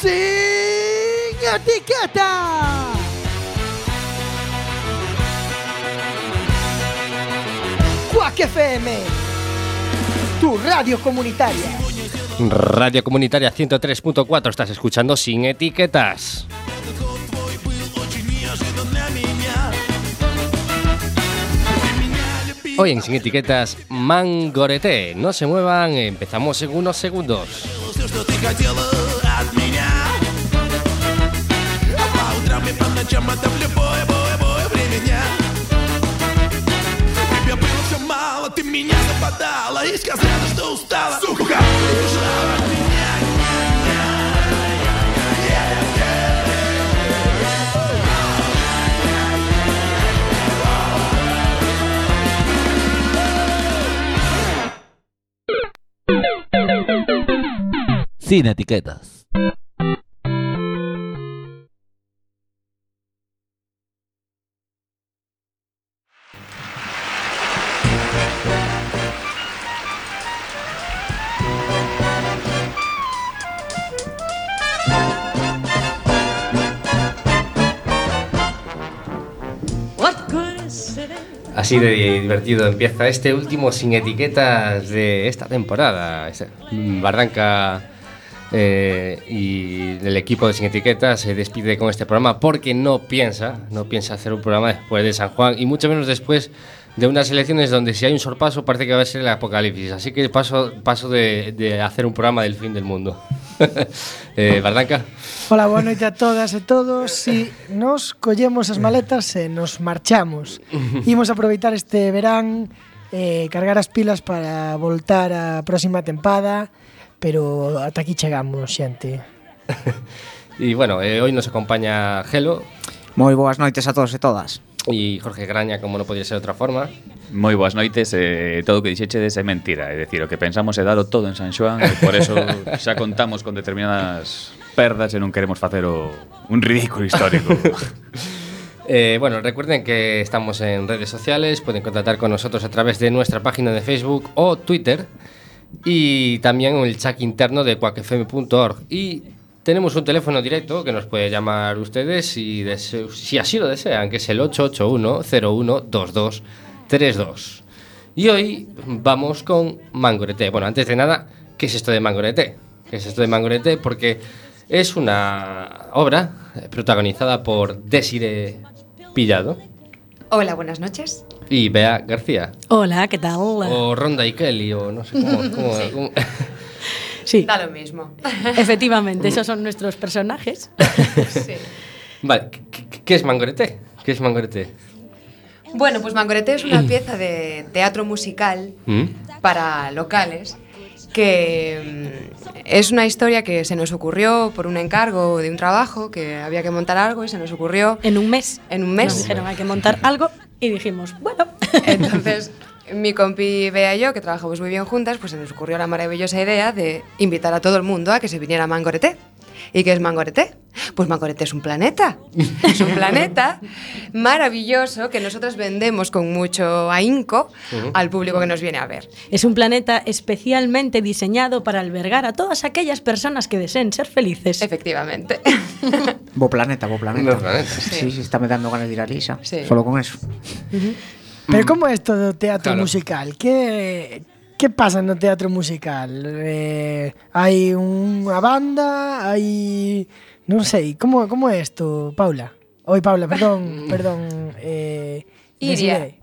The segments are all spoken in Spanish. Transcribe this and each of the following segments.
Sin etiqueta. Quack FM, tu radio comunitaria. Radio Comunitaria 103.4, estás escuchando sin etiquetas. Hoy en Sin Etiquetas, Mangorete. No se muevan, empezamos en unos segundos. Ночам это в любое, бое, бое время дня. Тебе было все мало, ты меня западала. И сказала, что устала. Сука, от меня. Sin etiquetas. Así de divertido empieza este último sin etiquetas de esta temporada. Este- Barranca eh, y el equipo de Sin Etiquetas se despide con este programa porque no piensa, no piensa hacer un programa después de San Juan y mucho menos después de unas elecciones donde si hay un sorpaso parece que va a ser el apocalipsis. Así que paso, paso de, de hacer un programa del fin del mundo. eh, Bardanca. Hola, boa noite a todas e todos. Si nos collemos as maletas e nos marchamos. Imos aproveitar este verán, eh, cargar as pilas para voltar a próxima tempada, pero ata aquí chegamos, xente. E bueno, eh, hoy nos acompaña Gelo. Moi boas noites a todos e todas. Y Jorge Graña, como no podía ser de otra forma. Moi boas noites, eh, todo o que dixechedes é mentira, é dicir, o que pensamos é dalo todo en San Xoán, e por eso xa contamos con determinadas perdas e non queremos facer o, un ridículo histórico. Eh, bueno, recuerden que estamos en redes sociales, pueden contactar con nosotros a través de nuestra página de Facebook o Twitter y también en el chat interno de cuacfm.org. Y tenemos un teléfono directo que nos puede llamar ustedes si, así lo desean, que es el 881-012232. Y hoy vamos con Mangorete. Bueno, antes de nada, ¿qué es esto de Mangorete? ¿Qué es esto de Mangorete? Porque es una obra protagonizada por Desire Pillado Hola, buenas noches. y Bea García. Hola, ¿qué tal? O Ronda y Kelly, o no sé cómo. cómo- cómo- Sí, Da lo mismo. efectivamente, esos son nuestros personajes. Sí. Vale, ¿qué- ¿qué, qué es Mangorete? ¿Qué es Mangorete? Bueno, pues Mangorete es una pieza de teatro musical ¿Mm? para locales que mm, es una historia que se nos ocurrió por un encargo de un trabajo que había que montar algo y se nos ocurrió En un mes. en un Nos mes. dijeron hay que montar algo y dijimos, bueno. Entonces, mi compi Bea y yo, que trabajamos muy bien juntas, pues se nos ocurrió la maravillosa idea de invitar a todo el mundo a que se viniera a Mangorete. ¿Y qué es Mangorete? Pues Mangorete es un planeta. Es un planeta maravilloso que nosotros vendemos con mucho ahínco al público que nos viene a ver. Es un planeta especialmente diseñado para albergar a todas aquellas personas que deseen ser felices. Efectivamente. Bo planeta, bo planeta. Sí, sí, está me dando ganas de ir a Lisa. Sí. Solo con eso. Pero mm. como é isto do teatro claro. musical? Que que pasa no teatro musical? Eh, hai unha banda, hai non sei, como como é isto, Paula? Oi, Paula, perdón, perdón, eh Iria.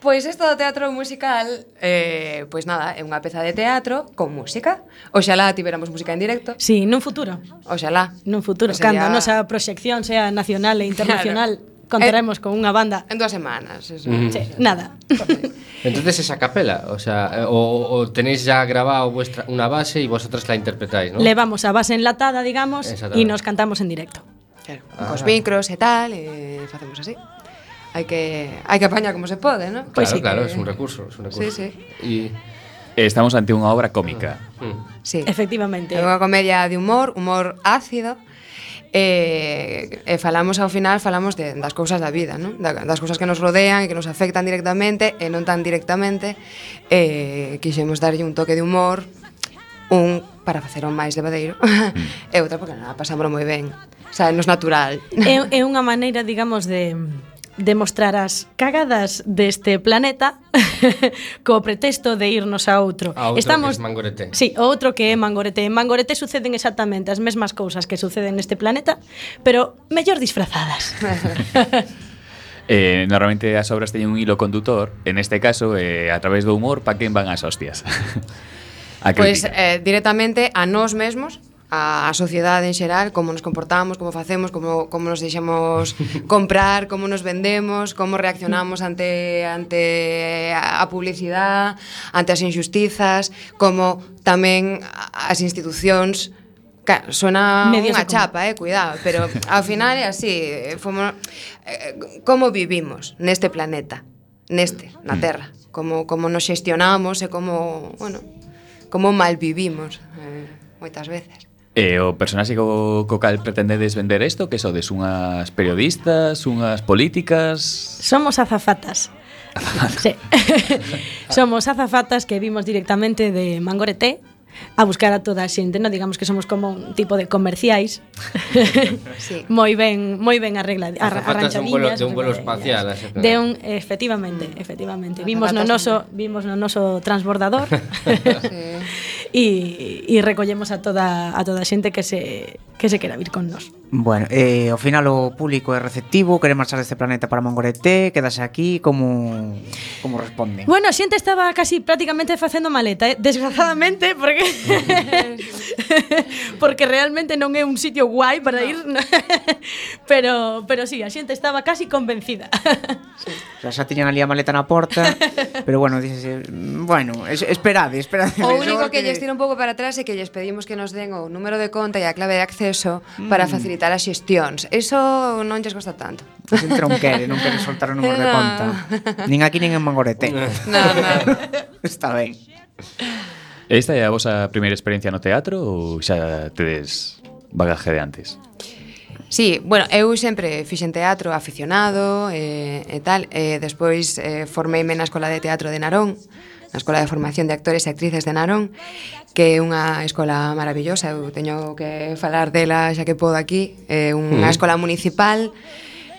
Pois isto do teatro musical, eh, pois nada, é unha peza de teatro con música. Oxalá tiveramos música en directo. Sí, nun futuro. Oxalá. Nun futuro, Sería... cando a nosa proxección sea nacional e internacional. Claro contaremos eh, con unha banda en dúas semanas, eso. Mm. Sí, nada. Entonces esa capela, o sea, eh, o, o tenéis ya grabado vuestra una base y vosotras la interpretáis, ¿no? Levamos a base enlatada, digamos, e nos cantamos en directo. Claro, ah. cos micros e tal, e facemos así hai que hai que apañar como se pode, ¿no? Claro, pues sí claro, que... es un recurso, es un recurso. Sí, sí. Y eh, estamos ante unha obra cómica. Ah. Mm. Sí. Efectivamente. É unha comedia de humor, humor ácido E, e falamos ao final falamos de, das cousas da vida, non? Da, das cousas que nos rodean e que nos afectan directamente e non tan directamente. E quixemos darlle un toque de humor, un para facer o máis levadeiro mm. e outra porque nada, pasámoslo moi ben. O sea, nos natural. É, é unha maneira, digamos, de demostrar as cagadas deste planeta co pretexto de irnos a outro. A outro Estamos, que é Mangorete. Sí, outro que é Mangorete. En Mangorete suceden exactamente as mesmas cousas que suceden neste planeta, pero mellor disfrazadas. Eh, normalmente as obras teñen un hilo condutor, en este caso, eh, a través do humor, pa quen van as hostias. a pois pues, eh, directamente a nós mesmos a, a sociedade en xeral, como nos comportamos, como facemos, como, como nos deixamos comprar, como nos vendemos, como reaccionamos ante ante a publicidade, ante as injustizas, como tamén as institucións Ca, Medios unha chapa, eh, cuidado, pero ao final é así, eh, fomos, eh, como vivimos neste planeta, neste, na Terra, como, como nos xestionamos e como, bueno, como mal vivimos eh, moitas veces. E o personaxe co, co cal pretendedes vender isto, que sodes unhas periodistas, unhas políticas... Somos azafatas. Sí. somos azafatas que vimos directamente de Mangorete a buscar a toda a xente, non digamos que somos como un tipo de comerciais. sí. moi ben, moi ben arreglado, arranchadiñas. De un vuelo espacial, de un efectivamente, efectivamente. Vimos no noso, vimos no noso transbordador. sí e, e recollemos a toda a toda que se que se quera vir con nós. Bueno, eh, ao final o público é receptivo, quere marchar deste planeta para Mongorete, quedase aquí, como como responde? Bueno, a xente estaba casi prácticamente facendo maleta, eh? desgraciadamente, porque porque realmente non é un sitio guai para ir, no. pero pero sí, a xente estaba casi convencida. sí. O sea, xa tiñan ali a maleta na porta, pero bueno, dices, bueno, es, esperade, esperade. O único que, que lles tira un pouco para atrás é que lles pedimos que nos den o número de conta e a clave de acceso proceso para mm. facilitar as xestións. Eso non lles gosta tanto. A xente non quere, non quere soltar o número no. de conta. Nin aquí, nin en Mangorete. No, no. Está ben. Esta é a vosa primeira experiencia no teatro ou xa tedes bagaje de antes? Sí, bueno, eu sempre fixen teatro aficionado eh, e tal, e despois eh, formeime na Escola de Teatro de Narón, na Escola de Formación de Actores e Actrices de Narón, que é unha escola maravillosa, eu teño que falar dela xa que podo aquí, é unha mm. escola municipal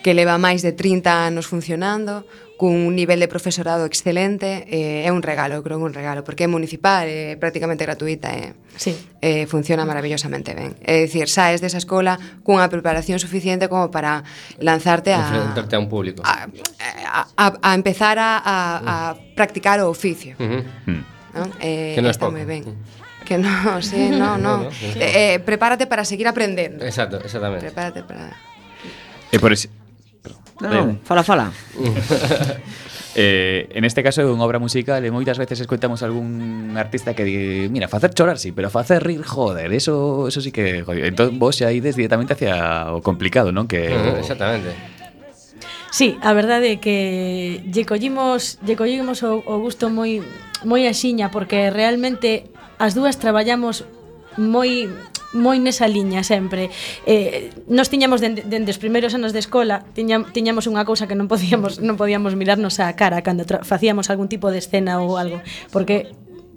que leva máis de 30 anos funcionando, cun nivel de profesorado excelente, eh, é un regalo, eu creo que é un regalo, porque é municipal, é prácticamente gratuita e eh. sí. eh, funciona maravillosamente ben. É dicir, saes desa escola cunha preparación suficiente como para lanzarte a... Enfrentarte a un público. A, a, a, a empezar a, a, a practicar o oficio. Uh -huh. Mm. ¿no? Eh, que non é pouco. Ben. Que no, sí, no, no. no, no. Eh, eh, prepárate para seguir aprendendo. Exacto, exactamente. Prepárate para... E por, ese, Non, fala, fala. Eh, en este caso é unha obra musical e moitas veces escoitamos algún artista que di, mira, facer chorar sí, pero facer rir, joder, eso eso sí que, joder. Entón vos xa ides directamente hacia o complicado, non? Que uh exactamente. Sí, a verdade é que lle collimos, lle collimos o, o gusto moi moi axiña porque realmente as dúas traballamos moi moi nesa liña sempre. Eh, nos tiñamos dende, dende os primeiros anos de escola, tiña, tiñamos unha cousa que non podíamos non podíamos mirarnos á cara cando facíamos algún tipo de escena ou algo, porque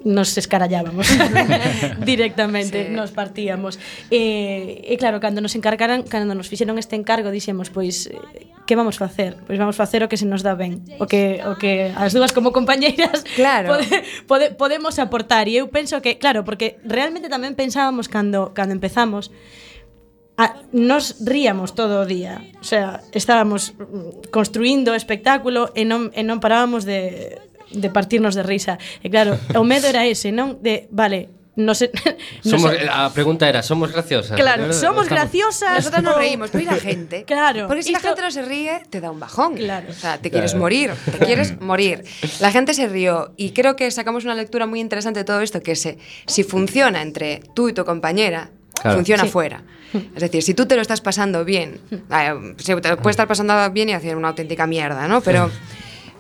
nos escarallábamos directamente, sí. nos partíamos. E, e claro, cando nos encargaran, cando nos fixeron este encargo, dixemos, pois, eh, que vamos facer? Pois vamos facer o que se nos dá ben, o que o que as dúas como compañeiras claro. pode, pode, podemos aportar. E eu penso que, claro, porque realmente tamén pensábamos cando cando empezamos a, nos ríamos todo o día. O sea, estábamos mm, construindo espectáculo e non, e non parábamos de, de partirnos de risa. E claro, o medo era ese, non? De, vale, no sé, no Somos, sé- a pregunta era, ¿somos graciosas? Claro, somos Estamos- graciosas. Nosotros nos reímos, pero ¿y la gente? Claro, Porque si la gente no se ríe, te da un bajón. Claro. O sea, te quieres morir, te quieres morir. La gente se rió y creo que sacamos una lectura muy interesante de todo esto, que se, si funciona entre tú y tu compañera, Claro. funciona Sí. fuera. Es decir, si tú te lo estás pasando bien, eh, se te puede estar pasando bien y hacer una auténtica mierda, ¿no? Pero,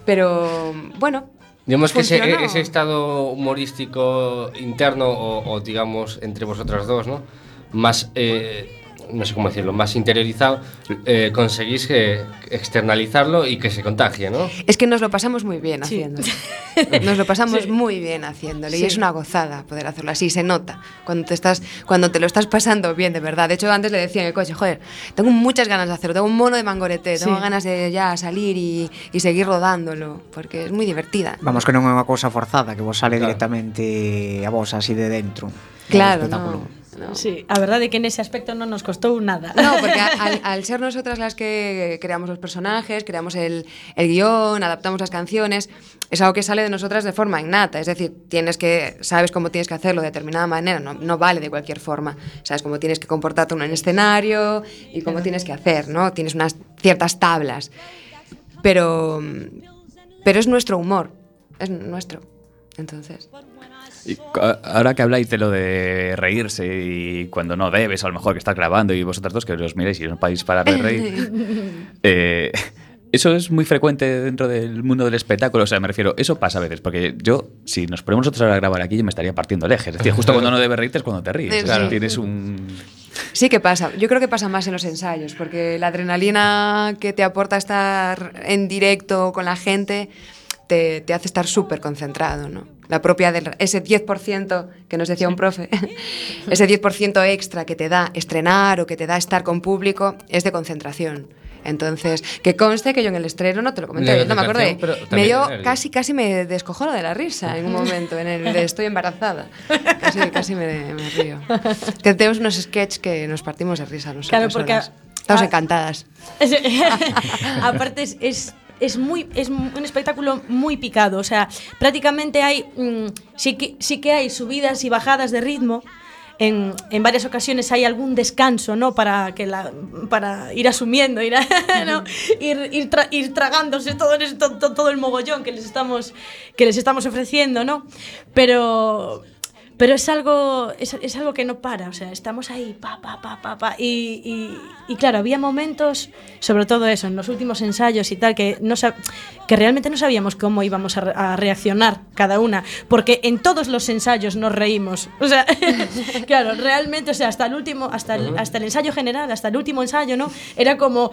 pero bueno. Digamos que ese, ese estado humorístico interno o, o, digamos entre vosotras dos, ¿no? Más eh, no sé cómo decirlo, más interiorizado, eh, conseguís que externalizarlo y que se contagie, ¿no? Es que nos lo pasamos muy bien Sí. haciéndolo. Nos lo pasamos Sí. muy bien haciéndolo y es una gozada poder hacerlo así, se nota cuando te estás cuando te lo estás pasando bien de verdad. De hecho, antes le decía en el coche, joder, tengo muchas ganas de hacerlo, tengo un mono de mangorete, tengo ganas de ya salir y, y seguir rodándolo, porque es muy divertida. Vamos que non é unha cousa forzada, que vos sale Claro. directamente a vos así de dentro. Claro, no, no. Sí, a verdade é que nese aspecto non nos costou nada. No, porque al ser nosotras las que creamos los personajes, creamos el, el guion, adaptamos las canciones, es algo que sale de nosotras de forma innata. Es decir, tienes que, sabes cómo tienes que hacerlo de determinada manera, no, no vale de cualquier forma. Sabes cómo tienes que comportarte en un escenario y cómo tienes que hacer, ¿no? Tienes unas ciertas tablas. Pero, pero es nuestro humor, es nuestro. Entonces, Y ahora que habláis de lo de reírse y cuando no debes, a lo mejor que estás grabando y vosotras dos que os miréis y no podéis parar de reír. eh, eso es muy frecuente dentro del mundo del espectáculo. O sea, me refiero, eso pasa a veces, porque yo, si nos ponemos nosotros a grabar aquí, yo me estaría partiendo el eje. Es decir, justo cuando no debes reírte es cuando te ríes. Sí. O sea, tienes un. Sí que pasa. Yo creo que pasa más en los ensayos, porque la adrenalina que te aporta estar en directo con la gente te, te hace estar súper concentrado, ¿no? La propia del, ese 10% que nos decía un profe, ese 10% extra que te da estrenar o que te da estar con público es de concentración. Entonces, que conste que yo en el estreno no te lo comenté, no me acordé. Me dio nervios. casi, casi me descojono de la risa en un momento en el de estoy embarazada. Casi, casi me, me río. Que tenemos unos sketches que nos partimos de risa nosotros. Claro, porque solas. Estamos encantadas. Aparte es, es, es muy es un espectáculo muy picado, o sea, prácticamente hay mm, sí que sí que hay subidas y bajadas de ritmo. En, en varias ocasiones hay algún descanso, ¿no? Para que la, para ir asumiendo, ir, a- ¿no? ir, ir, tra- ir tragándose todo, el- to- to- todo el mogollón que les estamos que les estamos ofreciendo, ¿no? Pero pero es algo es, es algo que no para, o sea, estamos ahí pa pa pa pa pa y, y, y claro, había momentos, sobre todo eso, en los últimos ensayos y tal que no sab- que realmente no sabíamos cómo íbamos a, re- a reaccionar cada una, porque en todos los ensayos nos reímos. O sea, claro, realmente, o sea, hasta el último hasta el, hasta el ensayo general, hasta el último ensayo, ¿no? Era como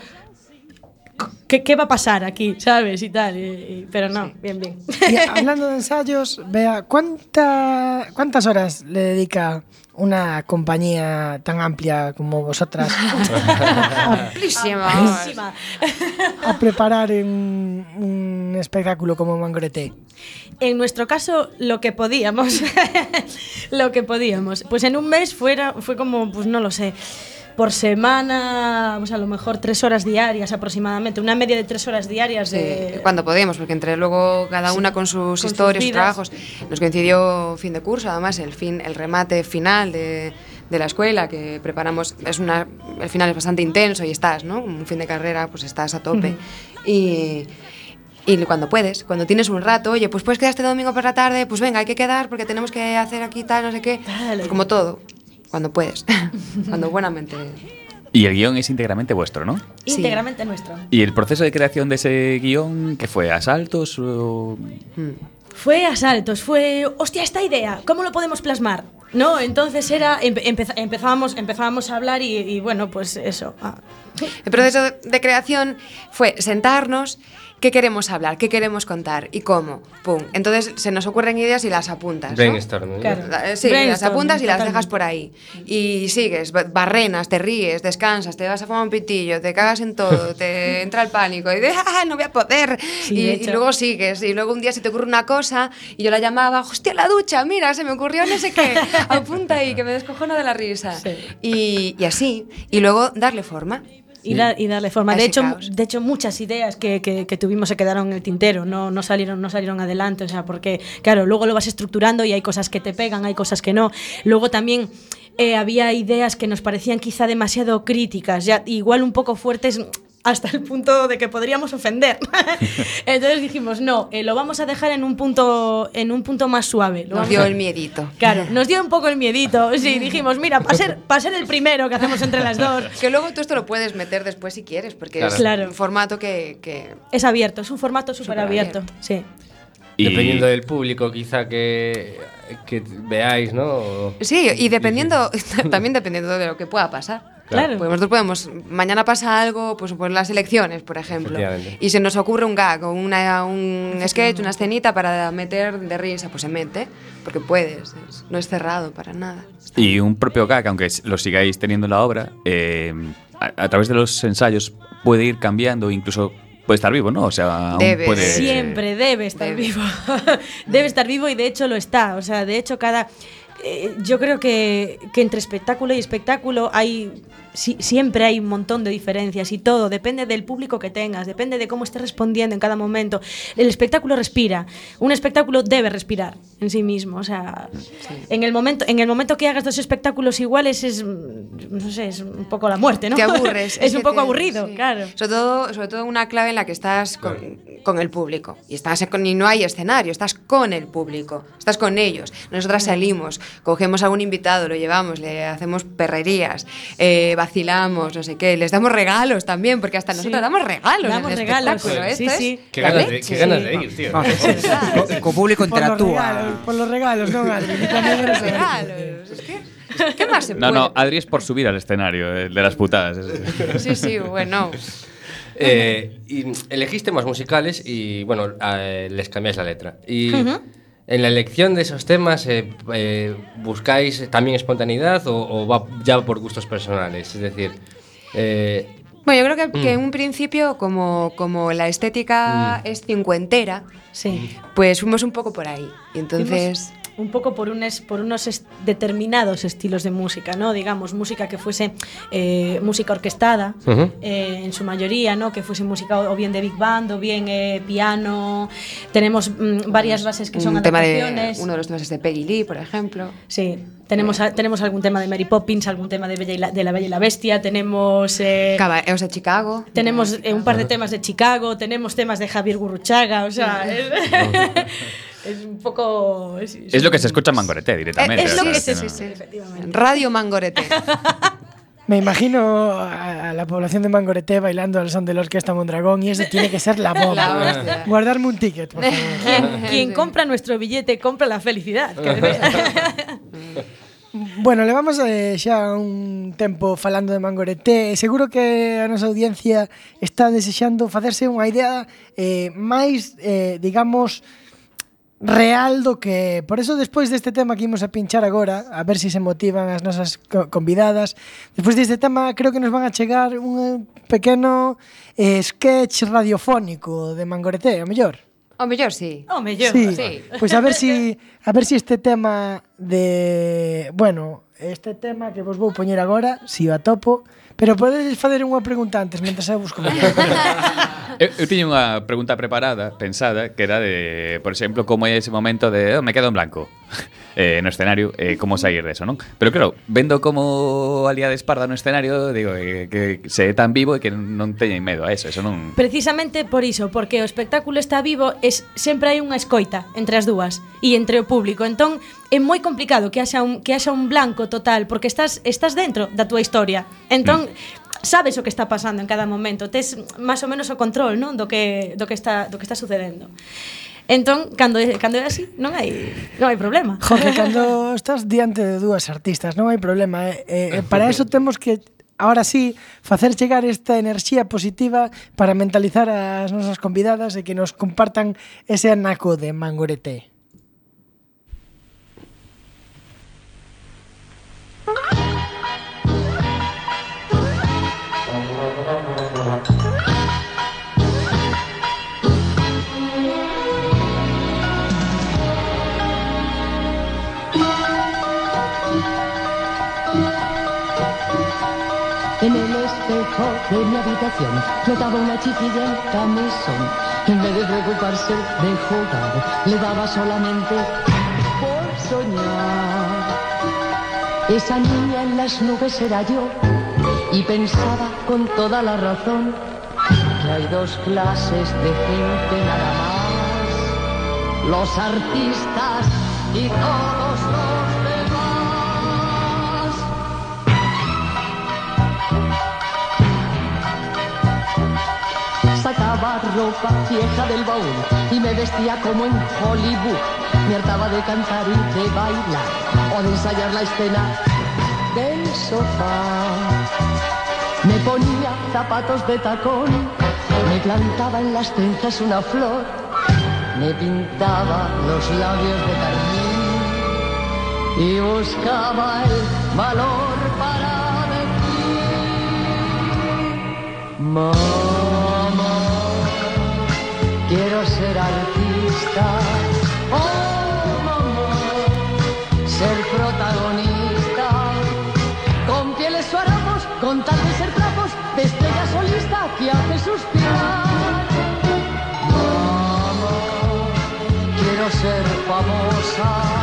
¿Qué, qué va a pasar aquí? ¿Sabes? Y tal. y- y- pero no, bien, bien. Y hablando de ensayos, vea, ¿cuánta, ¿cuántas horas le dedica una compañía tan amplia como vosotras Amplísima. Buenísima. a preparar un, un espectáculo como Mangorete? En nuestro caso, lo que podíamos. lo que podíamos. Pues en un mes fuera, fue como, pues no lo sé. Por semana, pues a lo mejor tres horas diarias aproximadamente, una media de tres horas diarias Sí, de. cuando podíamos, porque entre luego cada una con sus historias, sus trabajos, nos coincidió fin de curso, además el fin, el remate final de, de la escuela que preparamos, es una, el final es bastante intenso y estás, ¿no? Un fin de carrera, pues estás a tope. Y y cuando puedes, cuando tienes un rato, oye, pues puedes quedar este domingo por la tarde, pues venga, hay que quedar porque tenemos que hacer aquí tal, no sé qué. Dale. Pues como todo, cuando puedes, cuando buenamente. Y el guion es íntegramente vuestro, ¿no? Sí. íntegramente nuestro. ¿Y el proceso de creación de ese guion, qué fue? ¿Asaltos o...? Mm. Fue a saltos, fue, hostia, esta idea, ¿cómo lo podemos plasmar? No, entonces era, empe- empezábamos, empezábamos a hablar y, y bueno, pues eso. ah. El proceso de creación fue sentarnos, ¿qué queremos hablar? ¿Qué queremos contar? ¿Y cómo? Pum. Entonces se nos ocurren ideas y las apuntas. ¿no? Brainstorming. ¿no? Claro. La- Sí, las apuntas y las dejas por ahí. Y sigues, ba- barrenas, te ríes, descansas, te vas a fumar un pitillo, te cagas en todo, te entra el pánico y dices, ¡ah, no voy a poder! Sí, y, de luego sigues. Y luego un día se te ocurre una cosa y yo la llamaba, ¡hostia, la ducha! Mira, se me ocurrió no sé qué. Apunta ahí, que me descojono de la risa. Sí. Y, y así. Y luego darle forma. Y, da- y darle forma. De hecho, caos. de hecho, muchas ideas que, que- que tuvimos se quedaron en el tintero, no, no, salieron, no salieron adelante. O sea, porque, claro, luego lo vas estructurando y hay cosas que te pegan, hay cosas que no. Luego también eh, había ideas que nos parecían quizá demasiado críticas, ya igual un poco fuertes hasta el punto de que podríamos ofender. Entonces dijimos, no, eh, lo vamos a dejar en un punto, en un punto más suave. Lo Nos dio a- el miedito. Claro, nos dio un poco el miedito. Sí, dijimos, mira, para ser, pa' ser el primero que hacemos entre las dos. Que luego tú esto lo puedes meter después si quieres, porque Claro. es Claro. un formato que, que- Es abierto, es un formato súper abierto. Superabierto. Sí. Y- Dependiendo del público, quizá que, que veáis, ¿no? O- Sí, y dependiendo, también dependiendo de lo que pueda pasar. Claro. Pues nosotros podemos, mañana pasa algo, pues por las elecciones, por ejemplo, y se nos ocurre un gag o una, un sketch, una escenita para meter de risa, pues se mete, porque puedes, es- no es cerrado para nada. Y un propio gag, aunque lo sigáis teniendo en la obra, eh, a, a través de los ensayos puede ir cambiando, incluso puede estar vivo, ¿no? O sea, aún Debe. puede... Siempre debe estar Debe. vivo. debe estar vivo y de hecho lo está. O sea, de hecho cada... eh, yo creo que, que entre espectáculo y espectáculo hay... si- siempre hay un montón de diferencias y todo. Depende del público que tengas, depende de cómo estés respondiendo en cada momento. El espectáculo respira. Un espectáculo debe respirar en sí mismo. O sea, en, el momento, en el momento que hagas dos espectáculos iguales es... mm, No sé, es un poco la muerte, ¿no? Te aburres. es un poco te- aburrido, sí. claro. Sobre todo, sobre todo una clave en la que estás con, con el público. Y, estás con, y no hay escenario, estás con el público, estás con ellos. Nosotras salimos, cogemos a un invitado, lo llevamos, le hacemos perrerías, eh, vacilamos, no sé qué. Les damos regalos también, porque hasta nosotros damos regalos. en Damos el regalos. espectáculo. Sí, Esto sí. es Qué ganas, de, qué ganas de ir, tío. Co- Co público Por los, interactúa. regalos, por los regalos, ¿no, Adri? El- regalos. Es que, ¿Qué más se No, puede? no, Adri es por subir al escenario, el de las putadas. Sí, sí, bueno. Eh, y elegiste temas musicales y, bueno, eh, les cambiáis la letra. Y en la elección de esos temas, eh, eh, ¿buscáis también espontaneidad o, o va ya por gustos personales? Es decir, eh, Bueno, yo creo que, Mm. que en un principio, como, como la estética es cincuentera, Sí. pues fuimos un poco por ahí. Y entonces... Fuimos un poco por, un es- por unos determinados estilos de música, ¿no? Digamos, música que fuese eh, música orquestada, eh, en su mayoría, ¿no? Que fuese música o bien de big band o bien eh, piano. Tenemos mm, varias bases que son un tema de, adaptaciones. uno de los temas es de Peggy Lee, por ejemplo. Sí, tenemos, a- tenemos algún tema de Mary Poppins, algún tema de, Bella y la, de La Bella y la Bestia, tenemos... eh, sea, Chicago. tenemos eh, un par de temas de Chicago, tenemos temas de Javier Gurruchaga, o sea, es, es un poco... Es, Es lo que se escucha en Mangorete directamente. Es lo que se- sí, efectivamente. Radio Mangorete. Me imagino a, a la población de Mangorete bailando al son de la orquesta Mondragón y eso tiene que ser la bomba. Guardarme un ticket, por favor. Quien, compra nuestro billete compra la felicidad. Bueno, levamos eh, xa un tempo falando de Mangorete seguro que a nosa audiencia está desexando facerse unha idea eh, máis, eh, digamos, real do que é. Por eso, despois deste tema que imos a pinchar agora, a ver se se motivan as nosas convidadas, despois deste tema creo que nos van a chegar un pequeno eh, sketch radiofónico de Mangorete, a mellor. O mellor sí. O mellor, sí. sí. Pois pues a ver si a ver si este tema de, bueno, este tema que vos vou poñer agora, si o atopo, pero podedes facer unha pregunta antes mentre eu busco. eu, eu tiña unha pregunta preparada, pensada, que era de, por exemplo, como é ese momento de oh, me quedo en blanco eh, no escenario, eh, como sair deso, non? Pero claro, vendo como aliades esparda no escenario, digo, eh, que se é tan vivo e que non teñen medo a eso, eso non... Precisamente por iso, porque o espectáculo está vivo, es, sempre hai unha escoita entre as dúas e entre o público, entón é moi complicado que haxa un, que haxa un blanco total, porque estás estás dentro da túa historia. Entón, mm sabes o que está pasando en cada momento, tes máis ou menos o control, non, do que do que está do que está sucedendo. Entón, cando é, cando é así, non hai non hai problema. Jorge, cando estás diante de dúas artistas, non hai problema. Eh. eh, eh, para eso temos que ahora sí, facer chegar esta enerxía positiva para mentalizar as nosas convidadas e que nos compartan ese anaco de Mangorete. De mi habitación flotaba una chiquilla en camisón. En vez de preocuparse de jugar, le daba solamente por soñar. Esa niña en las nubes era yo y pensaba con toda la razón que hay dos clases de gente nada más. Los artistas y todos los Ropa vieja del baúl y me vestía como en Hollywood. Me hartaba de cantar y de bailar o de ensayar la escena del sofá. Me ponía zapatos de tacón, me plantaba en las trenzas una flor, me pintaba los labios de carmín y buscaba el valor para decir, ser artista, oh mamá, ser protagonista, con pieles o con tal de ser trapos, de solista que hace suspirar. Mamá, quiero ser famosa.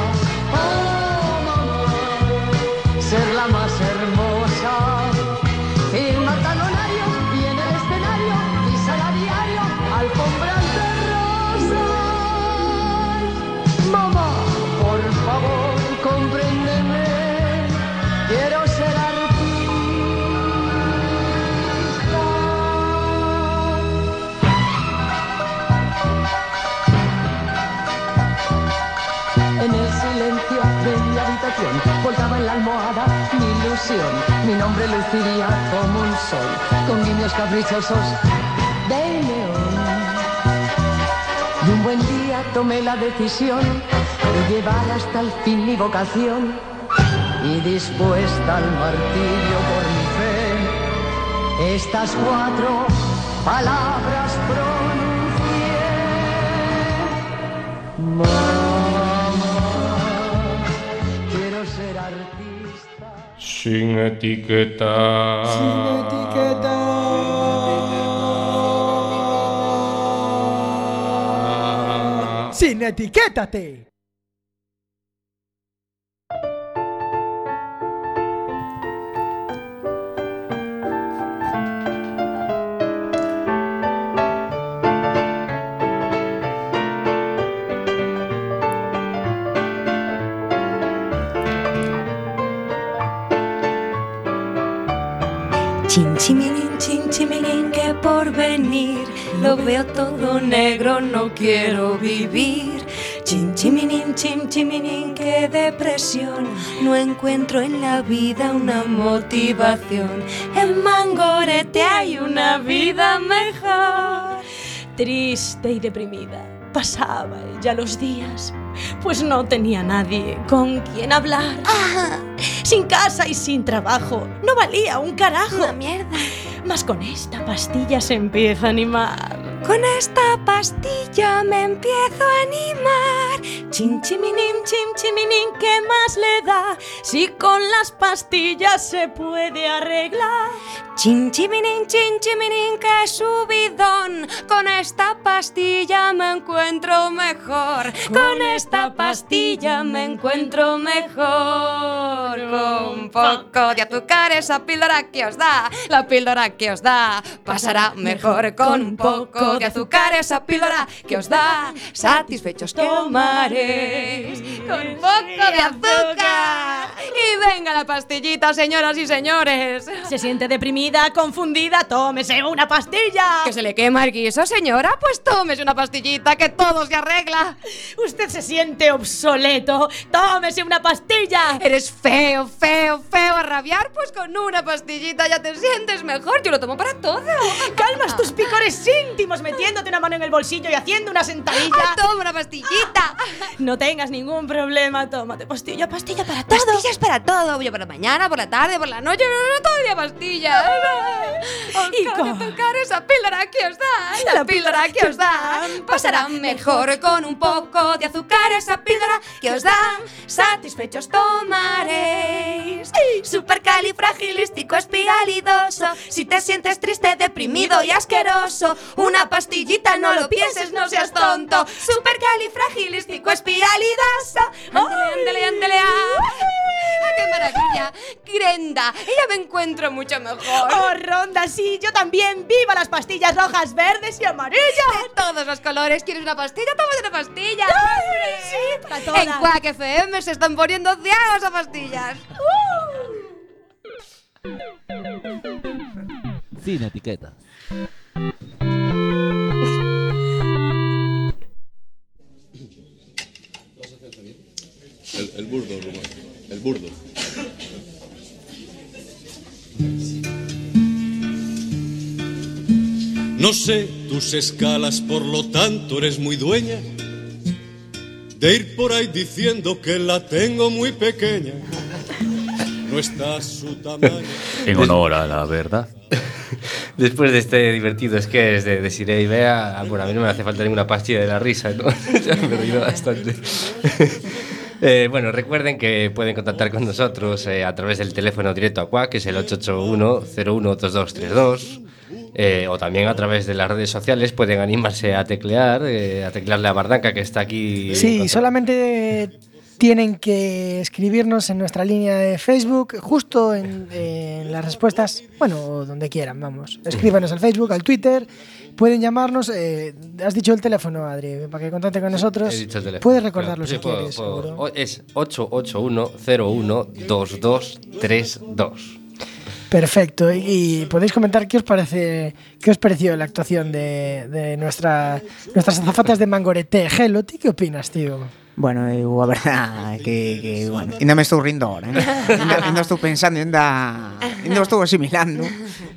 Mi nombre luciría como un sol, con guiños caprichosos de neón. Y un buen día tomé la decisión de llevar hasta el fin mi vocación. Y dispuesta al martirio por mi fe, estas cuatro palabras Shingatiketa. Shingatiketa. Sin etiquétate. Chin chiminin, chin chiminin, que por venir lo veo todo negro, no quiero vivir. Chin chiminin, chin chiminin, que depresión, no encuentro en la vida una motivación. En Mangorete hay una vida mejor. Triste y deprimida, pasaba ya los días, pues no tenía nadie con quien hablar. Ah, Sin casa y sin trabajo, no valía un carajo. una mierda. Mas con esta pastilla se empieza a animar. Con esta pastilla me empiezo a animar. Chin chiminín, chin chiminín, ¿qué más le da? Si con las pastillas se puede arreglar. Chin chiminín, chin chiminín, qué subidón. Con esta pastilla me encuentro mejor. Con esta pastilla me encuentro mejor. Con un poco de azúcar, esa píldora que os da, la píldora que os da, pasará mejor. Con un poco de azúcar, esa píldora que os da, satisfechos tomaréis. Con un poco de azúcar. Y venga la pastillita, señoras y señores. Se siente deprimida, confundida, tómese una pastilla. ¿Que se le quema el guiso, señora? Pues tómese una pastillita, que todo se arregla. Usted se siente obsoleto, tómese una pastilla. Eres feo, feo, feo a rabiar, pues con una pastillita ya te sientes mejor. Yo lo tomo para todo. Calmas tus picores íntimos metiéndote una mano en el bolsillo y haciendo una sentadilla. Ah, toma una pastillita. No tengas ningún problema, tómate pastilla, pastilla para todo. Pastillas para todo. Yo por la mañana, por la tarde, por la noche, no, no, todo el día pastillas. Y Y con tocar esa píldora que os da, la píldora que os da, pasará mejor con un poco de azúcar. Esa píldora que os da, satisfechos tomaréis. Supercalifragilístico espigalidoso. Si te sientes triste, deprimido y asqueroso, una pastillita no lo pienses, no seas tonto. Supercalifragilístico espiralidoso. Ándale, ándale, ándale. ¡Ah, ¡Qué maravilla! Grenda, ya me encuentro mucho mejor. Oh, Ronda, sí, yo también. ¡Viva las pastillas rojas, verdes y amarillas! De todos los colores. ¿Quieres una pastilla? Tómate una pastilla. sí, para todas. En Quack FM se están poniendo ciegos a pastillas. Sin etiquetas. El, burdo, Rubén. El burdo. No sé tus escalas, por lo tanto eres muy dueña de ir por ahí diciendo que la tengo muy pequeña. No está su tamaño. En honor a la verdad. Después de este divertido sketch de Desiree y Bea, bueno, a mí no me hace falta ninguna pastilla de la risa, ¿no? ya me he reído bastante. Eh, bueno, recuerden que pueden contactar con nosotros eh, a través del teléfono directo a CUAC, que es el 881-012232. eh, o también a través de las redes sociales pueden animarse a teclear, eh, a teclearle a Bardanca que está aquí. Sí, solamente tienen que escribirnos en nuestra línea de Facebook, justo en, en las respuestas, bueno, donde quieran, vamos. Escríbanos al Facebook, al Twitter, pueden llamarnos. eh, has dicho el teléfono, Adri, para que contacte con nosotros. He dicho el teléfono. Puedes recordarlo Sí, si puedo- quieres. puedo. O- Es 881-01-2232. Perfecto. Y, y podéis comentar qué os parece, qué os pareció la actuación de, de nuestra, nuestras azafatas de Mangorete. Gelo, ¿tú qué opinas, tío? Bueno, eu a verdad ah, que, que bueno, ainda me estou rindo ahora, ainda, ainda estou pensando, ainda, ainda estou asimilando,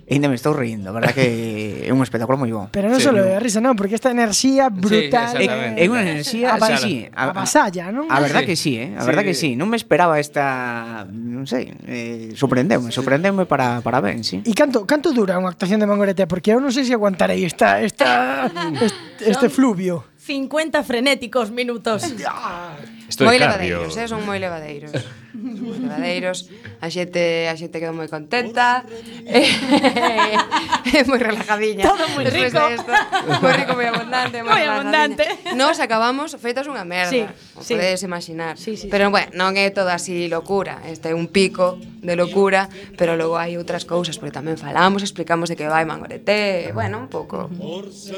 ainda me estou rindo, a verdad que é un espectáculo moi bon. Pero non sí. só de risa, non, porque esta enerxía brutal. Sí, é, é unha enerxía, a, sí, a, vasalla, non? A verdad sí. que sí, eh? a verdad sí. que sí, non me esperaba esta, non sei, eh, sorprendeume, sorprendeume para, para ben, sí. E canto, canto dura unha actuación de Mangorete? Porque eu non sei se aguantarei esta, esta, este, este fluvio. 50 frenéticos minutos. Estoy moi cardio. levadeiros, eh, son moi levadeiros os verdadeiros, a xente, a xente quedou moi contenta, Eh, e, moi relajadiña. Todo moi rico. Esto, moi rico, moi abundante. Moi, moi abundante. Nos acabamos feitas unha merda, sí, o sí. podedes imaginar. Sí, sí, pero, bueno, non é toda así locura, este é un pico de locura, pero logo hai outras cousas, porque tamén falamos, explicamos de que vai mangorete, bueno, un pouco.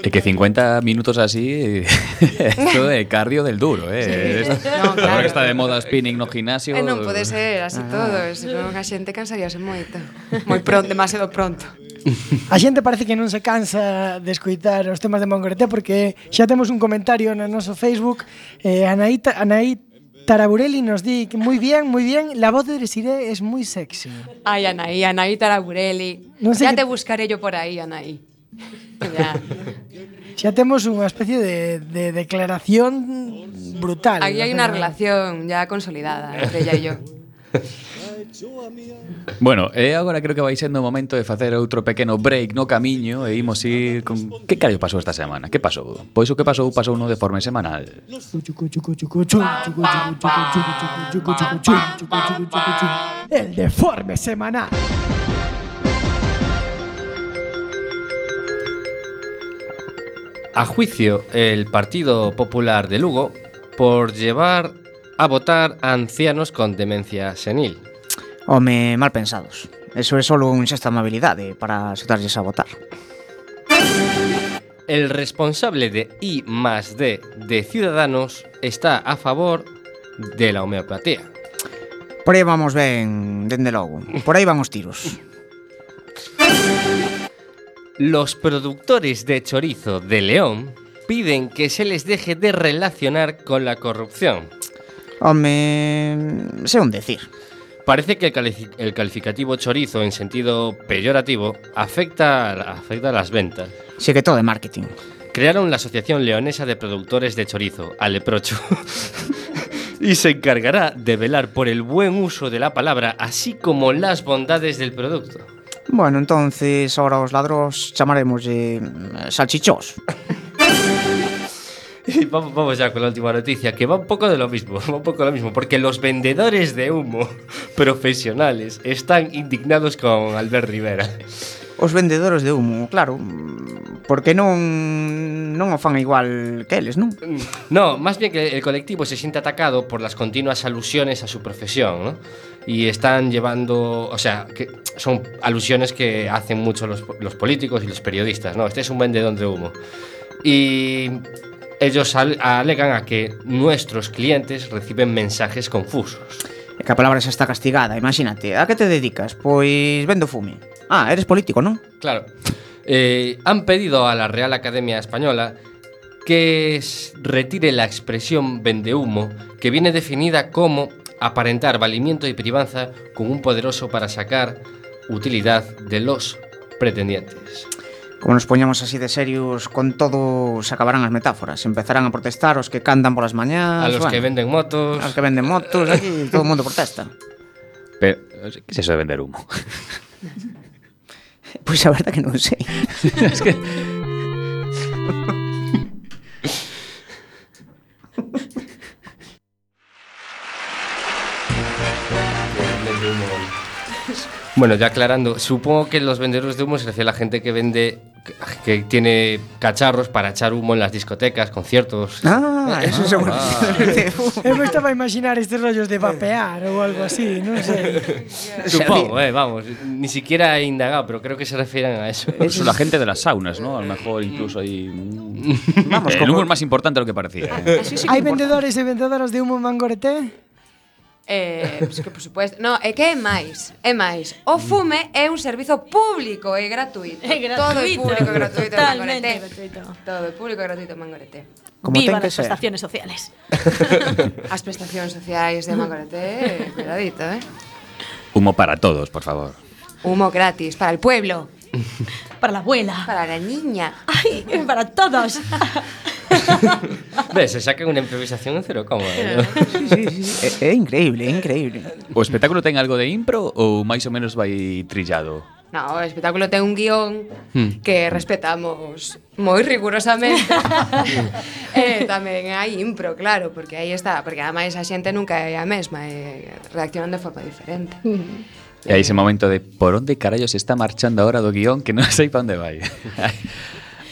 É que 50 minutos así, esto é cardio del duro, eh. Sí. No, claro. Ahora que está de moda spinning no gimnasio, eh, non Pode ser, así ah. todo. Senón a xente cansaríase moito. Moi pronto, demasiado pronto. A xente parece que non se cansa de escoitar os temas de Mongoreté porque xa temos un comentario no noso Facebook eh, Anaí, Anaí Taraburelli nos di que moi bien, moi bien, la voz de Desiree es moi sexy. Ai, Anaí, Anaí Taraburelli. Non sei ya que... te buscaré yo por aí, Anaí. ya. Xa temos unha especie de, de declaración brutal Aquí hai unha relación ya consolidada entre ella e yo. Bueno, e agora creo que vai sendo o momento de facer outro pequeno break no camiño e imos ir con... Que carallo pasou esta semana? Que pasou? Pois o que pasou pasou no de forma semanal. El deforme semanal a juicio el Partido Popular de Lugo por llevar a votar a ancianos con demencia senil. Home, mal pensados. Eso é solo un xesta amabilidade para sentarlles a votar. El responsable de I más D de Ciudadanos está a favor de la homeopatía. Por aí vamos ben, dende logo. Por aí van os tiros. Los productores de chorizo de León piden que se les deje de relacionar con la corrupción. Home, sei un decir. Parece que el, califi- el calificativo chorizo en sentido peyorativo afecta, a- afecta a las ventas. Sí que todo de marketing. Crearon la Asociación Leonesa de Productores de Chorizo, Aleprocho, y se encargará de velar por el buen uso de la palabra, así como las bondades del producto. Bueno, entonces ahora os ladros chamaremos de mm, salchichos. Y vamos, vamos, ya con la última noticia, que va un poco de lo mismo, va un poco de lo mismo, porque los vendedores de humo profesionales están indignados con Albert Rivera. Os vendedores de humo, claro, porque non non o fan igual que eles, non? Mm, no, máis bien que el colectivo se siente atacado por las continuas alusiones a su profesión, ¿no? Y están llevando, o sea, que son alusiones que hacen mucho los, los políticos y los periodistas, ¿no? Este es un vendedor de humo. Y ellos al- alegan a que nuestros clientes reciben mensajes confusos. Que a palabra está castigada, imagínate. A que te dedicas? Pois vendo fume. Ah, eres político, non? Claro. Eh, han pedido a la Real Academia Española que retire la expresión vendehumo, que viene definida como aparentar valimiento y privanza con un poderoso para sacar utilidad de los pretendientes. Como nos poñamos así de serios con todo, se acabarán as metáforas. Empezarán a protestar os que cantan polas mañás... A los bueno, que venden motos... A los que venden motos, aquí todo o mundo protesta. Pero, que se eso de vender humo? pois pues a verdad que non sei. es que... Bueno, ya aclarando, supongo que los vendedores de humo se refiere a la gente que vende, que, que tiene cacharros para echar humo en las discotecas, conciertos. ah, eso seguro Eu me estaba a imaginar estes rollos de vapear ou algo así, non sei. Supongo, eh, vamos, ni siquiera he indagado, pero creo que se refieren a eso. Eso es la gente de las saunas, ¿no? A lo mejor incluso hay... Vamos, el humo es más importante de lo que parecía. ¿eh? Hai vendedores e vendedoras de humo en Mangoreté? Eh, pues que por supuesto, no, é que é máis, é máis. O fume é un servizo público e gratuito. É gratuito. Todo é público e gratuito Totalmente en gratuito. Todo é público e gratuito en Mangorete. Como Viva ten que as ser. prestaciones sociales. as prestacións sociais de Mangorete, cuidadito, eh. Humo para todos, por favor. Humo gratis para el pueblo. para la abuela. Para la niña. Ay, para todos. Ves, se sacan unha improvisación en cero coma. ¿no? sí, sí, sí. É, é increíble, é increíble. O espectáculo ten algo de impro ou máis ou menos vai trillado? No, o espectáculo ten un guión hmm. que respetamos moi rigurosamente. eh, tamén hai impro, claro, porque aí está, porque ademais a xente nunca é a mesma, e reaccionan de forma diferente. Hmm. E aí ese momento de por onde carallo se está marchando agora do guión que non sei pa onde vai.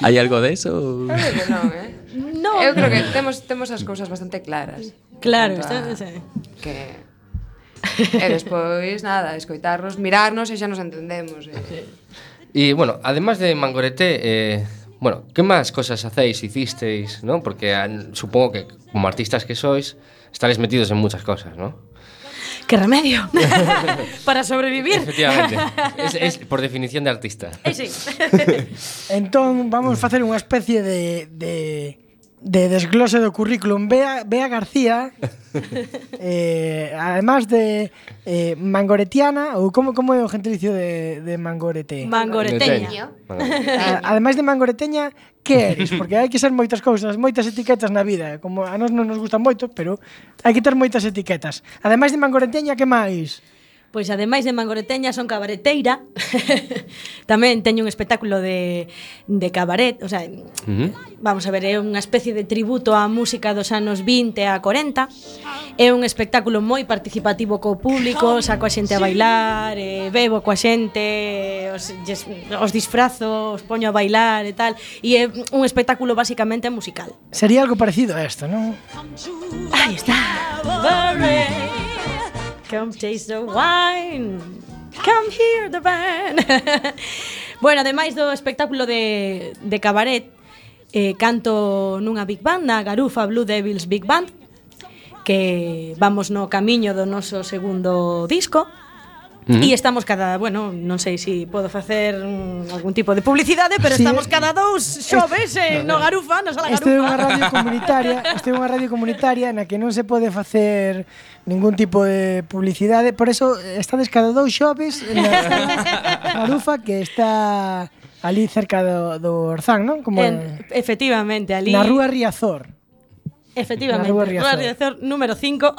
Hai algo de eso? eu non, eh? No. Eu creo que temos temos as cousas bastante claras. Claro, a... está, sí. que eh, e despois nada, escoitarnos, mirarnos e xa nos entendemos. Eh. Sí. E bueno, además de Mangorete eh Bueno, que máis cosas hacéis, hicisteis, non? Porque supongo que como artistas que sois, estaréis metidos en muchas cosas, non? qué remedio para sobrevivir. Efectivamente. Es, es por definición de artista. Eh, sí. entón, vamos facer unha especie de, de de desglose do currículum Bea, Bea García eh, además de eh, mangoretiana ou como como é o gentilicio de, de mangorete mangoreteña. A, ademais de mangoreteña que eres? Porque hai que ser moitas cousas moitas etiquetas na vida como a nós non nos gustan moito pero hai que ter moitas etiquetas. Ademais de mangoreteña que máis? Pois ademais de mangoreteña son cabareteira. Tamén teño un espectáculo de, de cabaret, o sea, uh -huh. vamos a ver, é unha especie de tributo á música dos anos 20 a 40. É un espectáculo moi participativo co público, saco a xente a bailar, eh, bebo coa xente, os, os disfrazo, os poño a bailar e tal. E é un espectáculo basicamente musical. Sería algo parecido a esto, non? Aí está. Come taste the wine. Come here the band. bueno, ademais do espectáculo de, de cabaret, eh, canto nunha big band, na Garufa Blue Devils Big Band, que vamos no camiño do noso segundo disco, -huh. E estamos cada, bueno, non sei se si podo facer mm, algún tipo de publicidade, pero sí. estamos cada dous xoves eh, no Garufa, no Sala Garufa. Este é unha radio comunitaria, este é unha radio comunitaria na que non se pode facer ningún tipo de publicidade, por eso eh, estades cada dous xoves na Garufa que está ali cerca do, do Orzán, non? Como en, efectivamente, ali. Na rúa Riazor. Efectivamente, Rúa Riazor, Riazor número 5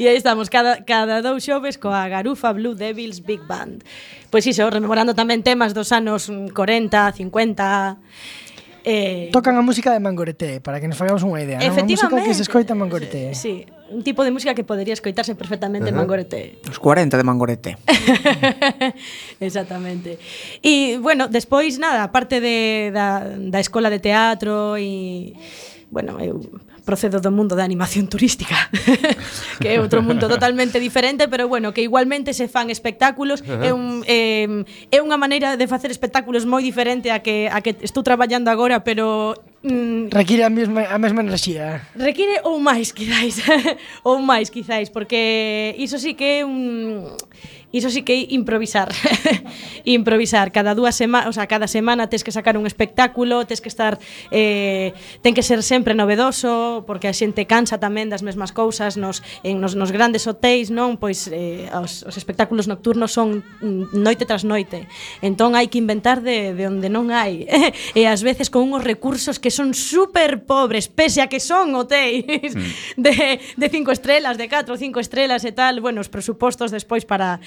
E aí estamos cada, cada dous xoves coa Garufa Blue Devils Big Band Pois iso, rememorando tamén temas dos anos mm, 40, 50 eh... Tocan a música de Mangorete, para que nos fagamos unha idea non? A música que se escoita en Mangorete sí, sí, un tipo de música que podería escoitarse perfectamente uh -huh. en Mangorete. Os 40 de Mangorete. Exactamente. E, bueno, despois, nada, aparte de, da, da escola de teatro e bueno, eu procedo do mundo da animación turística, que é outro mundo totalmente diferente, pero bueno, que igualmente se fan espectáculos, é un eh, é unha maneira de facer espectáculos moi diferente a que a que estou traballando agora, pero Mm, require a mesma, a mesma enerxía. Require ou máis, quizáis Ou máis, quizáis Porque iso sí que é un Iso sí que é improvisar. improvisar. Cada dúas semanas, o sea, cada semana tes que sacar un espectáculo, tes que estar eh, ten que ser sempre novedoso, porque a xente cansa tamén das mesmas cousas nos en nos, nos grandes hotéis, non? Pois eh, os, os espectáculos nocturnos son mm, noite tras noite. Entón hai que inventar de, de onde non hai. e ás veces con unhos recursos que son super pobres, pese a que son hotéis mm. de, de cinco estrelas, de 4 ou 5 estrelas e tal, bueno, os presupostos despois para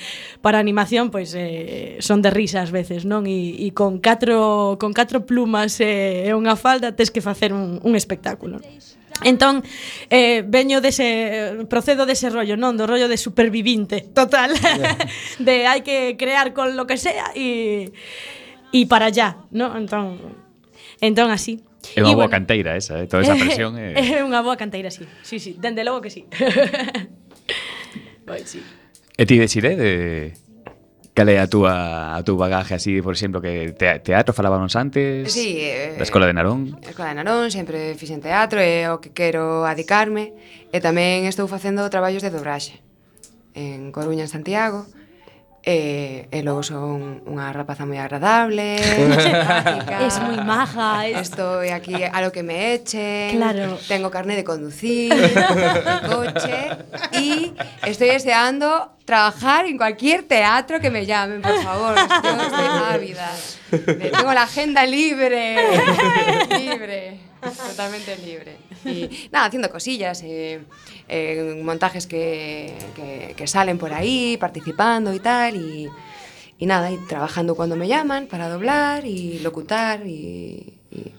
para animación pois eh, son de risa ás veces, non? E, e con catro con catro plumas e eh, unha falda tes que facer un, un espectáculo. Entón, eh, veño dese procedo dese rollo, non, do rollo de supervivinte, total. Yeah. de hai que crear con lo que sea e e para allá, non? Entón, entón así. É unha boa bueno, canteira esa, eh? toda esa presión. É, eh... é unha boa canteira, sí. Sí, sí, dende logo que sí. pois sí. Eh, e ti decidede eh, cal é a túa, a túa bagaje así, por exemplo, que te, teatro falábamos antes? Sí, eh, da Escola de Narón. A Escola de Narón, sempre fixen teatro, é o que quero adicarme, e tamén estou facendo traballos de dobraxe en Coruña, en Santiago, e, e logo son unha rapaza moi agradable simpática Es moi maja, es- Estoy aquí a lo que me echen Claro. Tengo carne de conducir de coche y estoy deseando trabajar en cualquier teatro que me llamen, por favor. Yo estoy ávida. Eh, Tengo la agenda libre. libre. Totalmente libre. Y nada, haciendo cosillas, eh, eh, montajes que, que, que, salen por ahí, participando y tal. Y, y, nada, y trabajando cuando me llaman para doblar y locutar. Y, y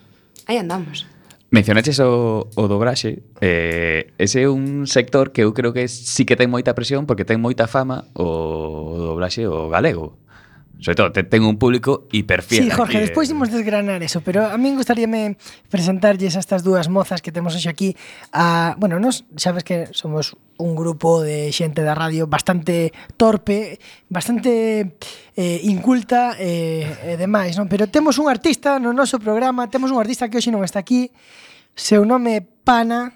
ahí andamos. Mencionaches o, o dobraxe eh, Ese é un sector que eu creo que sí que ten moita presión Porque ten moita fama o dobraxe o galego Sobre todo, te, ten un público hiperfiel. Sí, Jorge, aquí, despois imos desgranar eso, pero a min gustaríame presentarlles a estas dúas mozas que temos hoxe aquí a, bueno, nos sabes que somos un grupo de xente da radio bastante torpe, bastante eh, inculta eh, e demais, non? Pero temos un artista no noso programa, temos un artista que hoxe non está aquí, seu nome é Pana,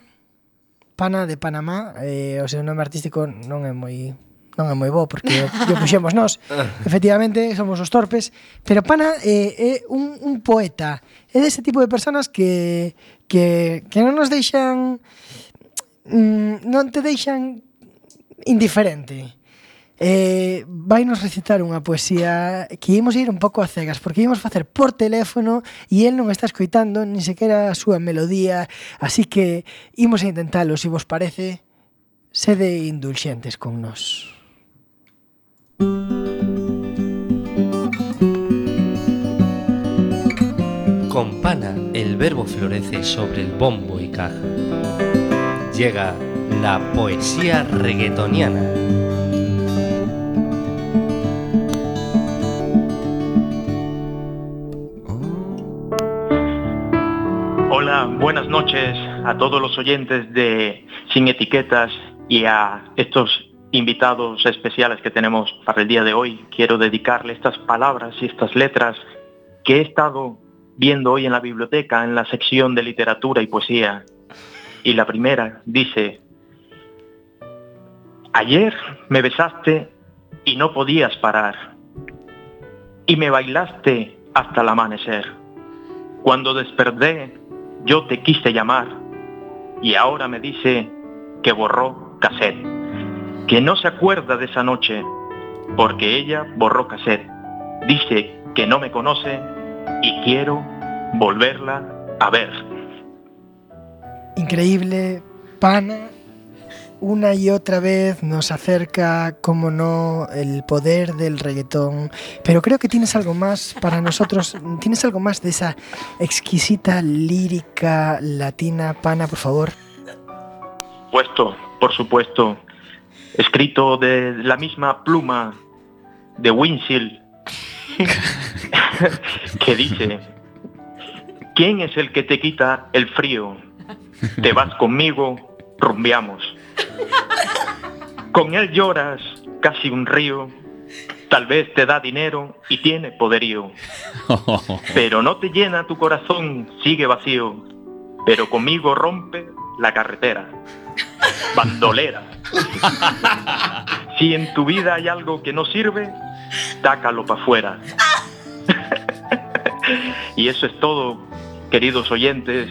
Pana de Panamá, eh, o seu nome artístico non é moi non é moi bo porque o puxemos nós. Efectivamente, somos os torpes, pero Pana eh, é un, un poeta. É dese tipo de personas que que que non nos deixan mm, non te deixan indiferente. Eh, vai nos recitar unha poesía que ímos ir un pouco a cegas porque ímos facer por teléfono e el non está escoitando nin sequera a súa melodía así que imos a intentalo se vos parece sede indulxentes con nós. Con pana el verbo florece sobre el bombo y caja. Llega la poesía reggaetoniana. Hola, buenas noches a todos los oyentes de Sin Etiquetas y a estos invitados especiales que tenemos para el día de hoy. Quiero dedicarle estas palabras y estas letras que he estado viendo hoy en la biblioteca en la sección de literatura y poesía. Y la primera dice, ayer me besaste y no podías parar. Y me bailaste hasta el amanecer. Cuando desperté, yo te quise llamar y ahora me dice que borró cassette, que no se acuerda de esa noche porque ella borró cassette. Dice que no me conoce y quiero volverla a ver. increíble Pana una y otra vez nos acerca, como no, el poder del reggaetón. Pero creo que tienes algo más para nosotros. Tienes algo más de esa exquisita lírica latina. Pana, por favor. Puesto, por supuesto, escrito de la misma pluma de Winsil, que dice, ¿quién es el que te quita el frío? Te vas conmigo, rumbeamos. Con él lloras casi un río, tal vez te da dinero y tiene poderío, pero no te llena tu corazón, sigue vacío, pero conmigo rompe la carretera. Bandolera. Si en tu vida hay algo que no sirve, tácalo para afuera. y eso es todo, queridos oyentes,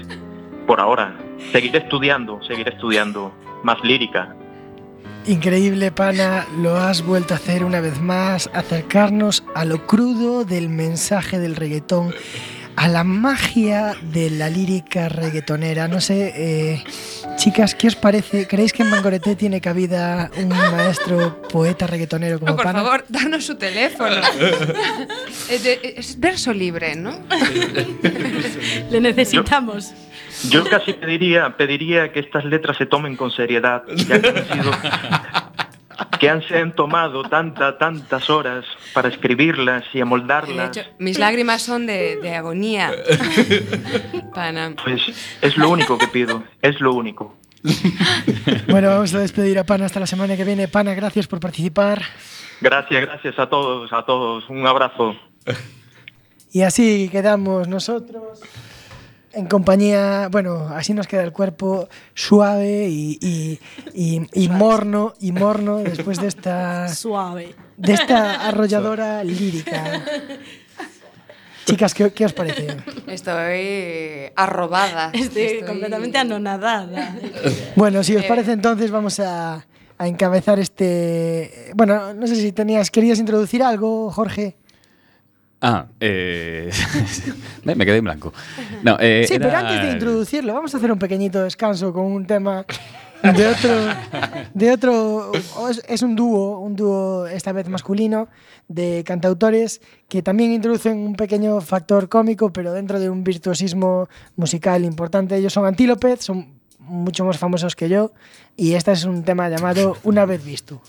por ahora. Seguiré estudiando, seguiré estudiando más lírica Increíble, pana, lo has vuelto a hacer una vez más, acercarnos a lo crudo del mensaje del reggaetón, a la magia de la lírica reggaetonera. No sé, eh, chicas, ¿qué os parece? ¿Creéis que en Mangorete tiene cabida un maestro poeta reggaetonero como por pana? favor, darnos su teléfono. es, de- es verso libre, ¿no? Le necesitamos. Yo casi pediría, pediría que estas letras se tomen con seriedad, ya que han sido que han, se han tomado tanta, tantas horas para escribirlas y De amoldarlas. hecho, mis lágrimas son de, de agonía. Pana. Pues es lo único que pido, es lo único. Bueno, vamos a despedir a Pana hasta la semana que viene. Pana, gracias por participar. Gracias, gracias a todos, a todos. Un abrazo. Y así quedamos nosotros en compañía, bueno, así nos queda el cuerpo suave y, y- y- y morno, y morno después de esta, Suave. de esta arrolladora lírica. Chicas, ¿qué, qué os parece? Estoy arrobada. Estoy completamente anonadada. Bueno, si os Eh. parece entonces vamos a, a encabezar este... Bueno, no sé si tenías, querías introducir algo, Jorge. Ah, eh, me quedé en blanco. No, eh, Sí, era- pero antes de introducirlo, vamos a hacer un pequeñito descanso con un tema de otro, de otro, es un dúo, un dúo esta vez masculino de cantautores que también introducen un pequeño factor cómico, pero dentro de un virtuosismo musical importante. Ellos son Antílopez, son mucho más famosos que yo, y este es un tema llamado Una vez visto.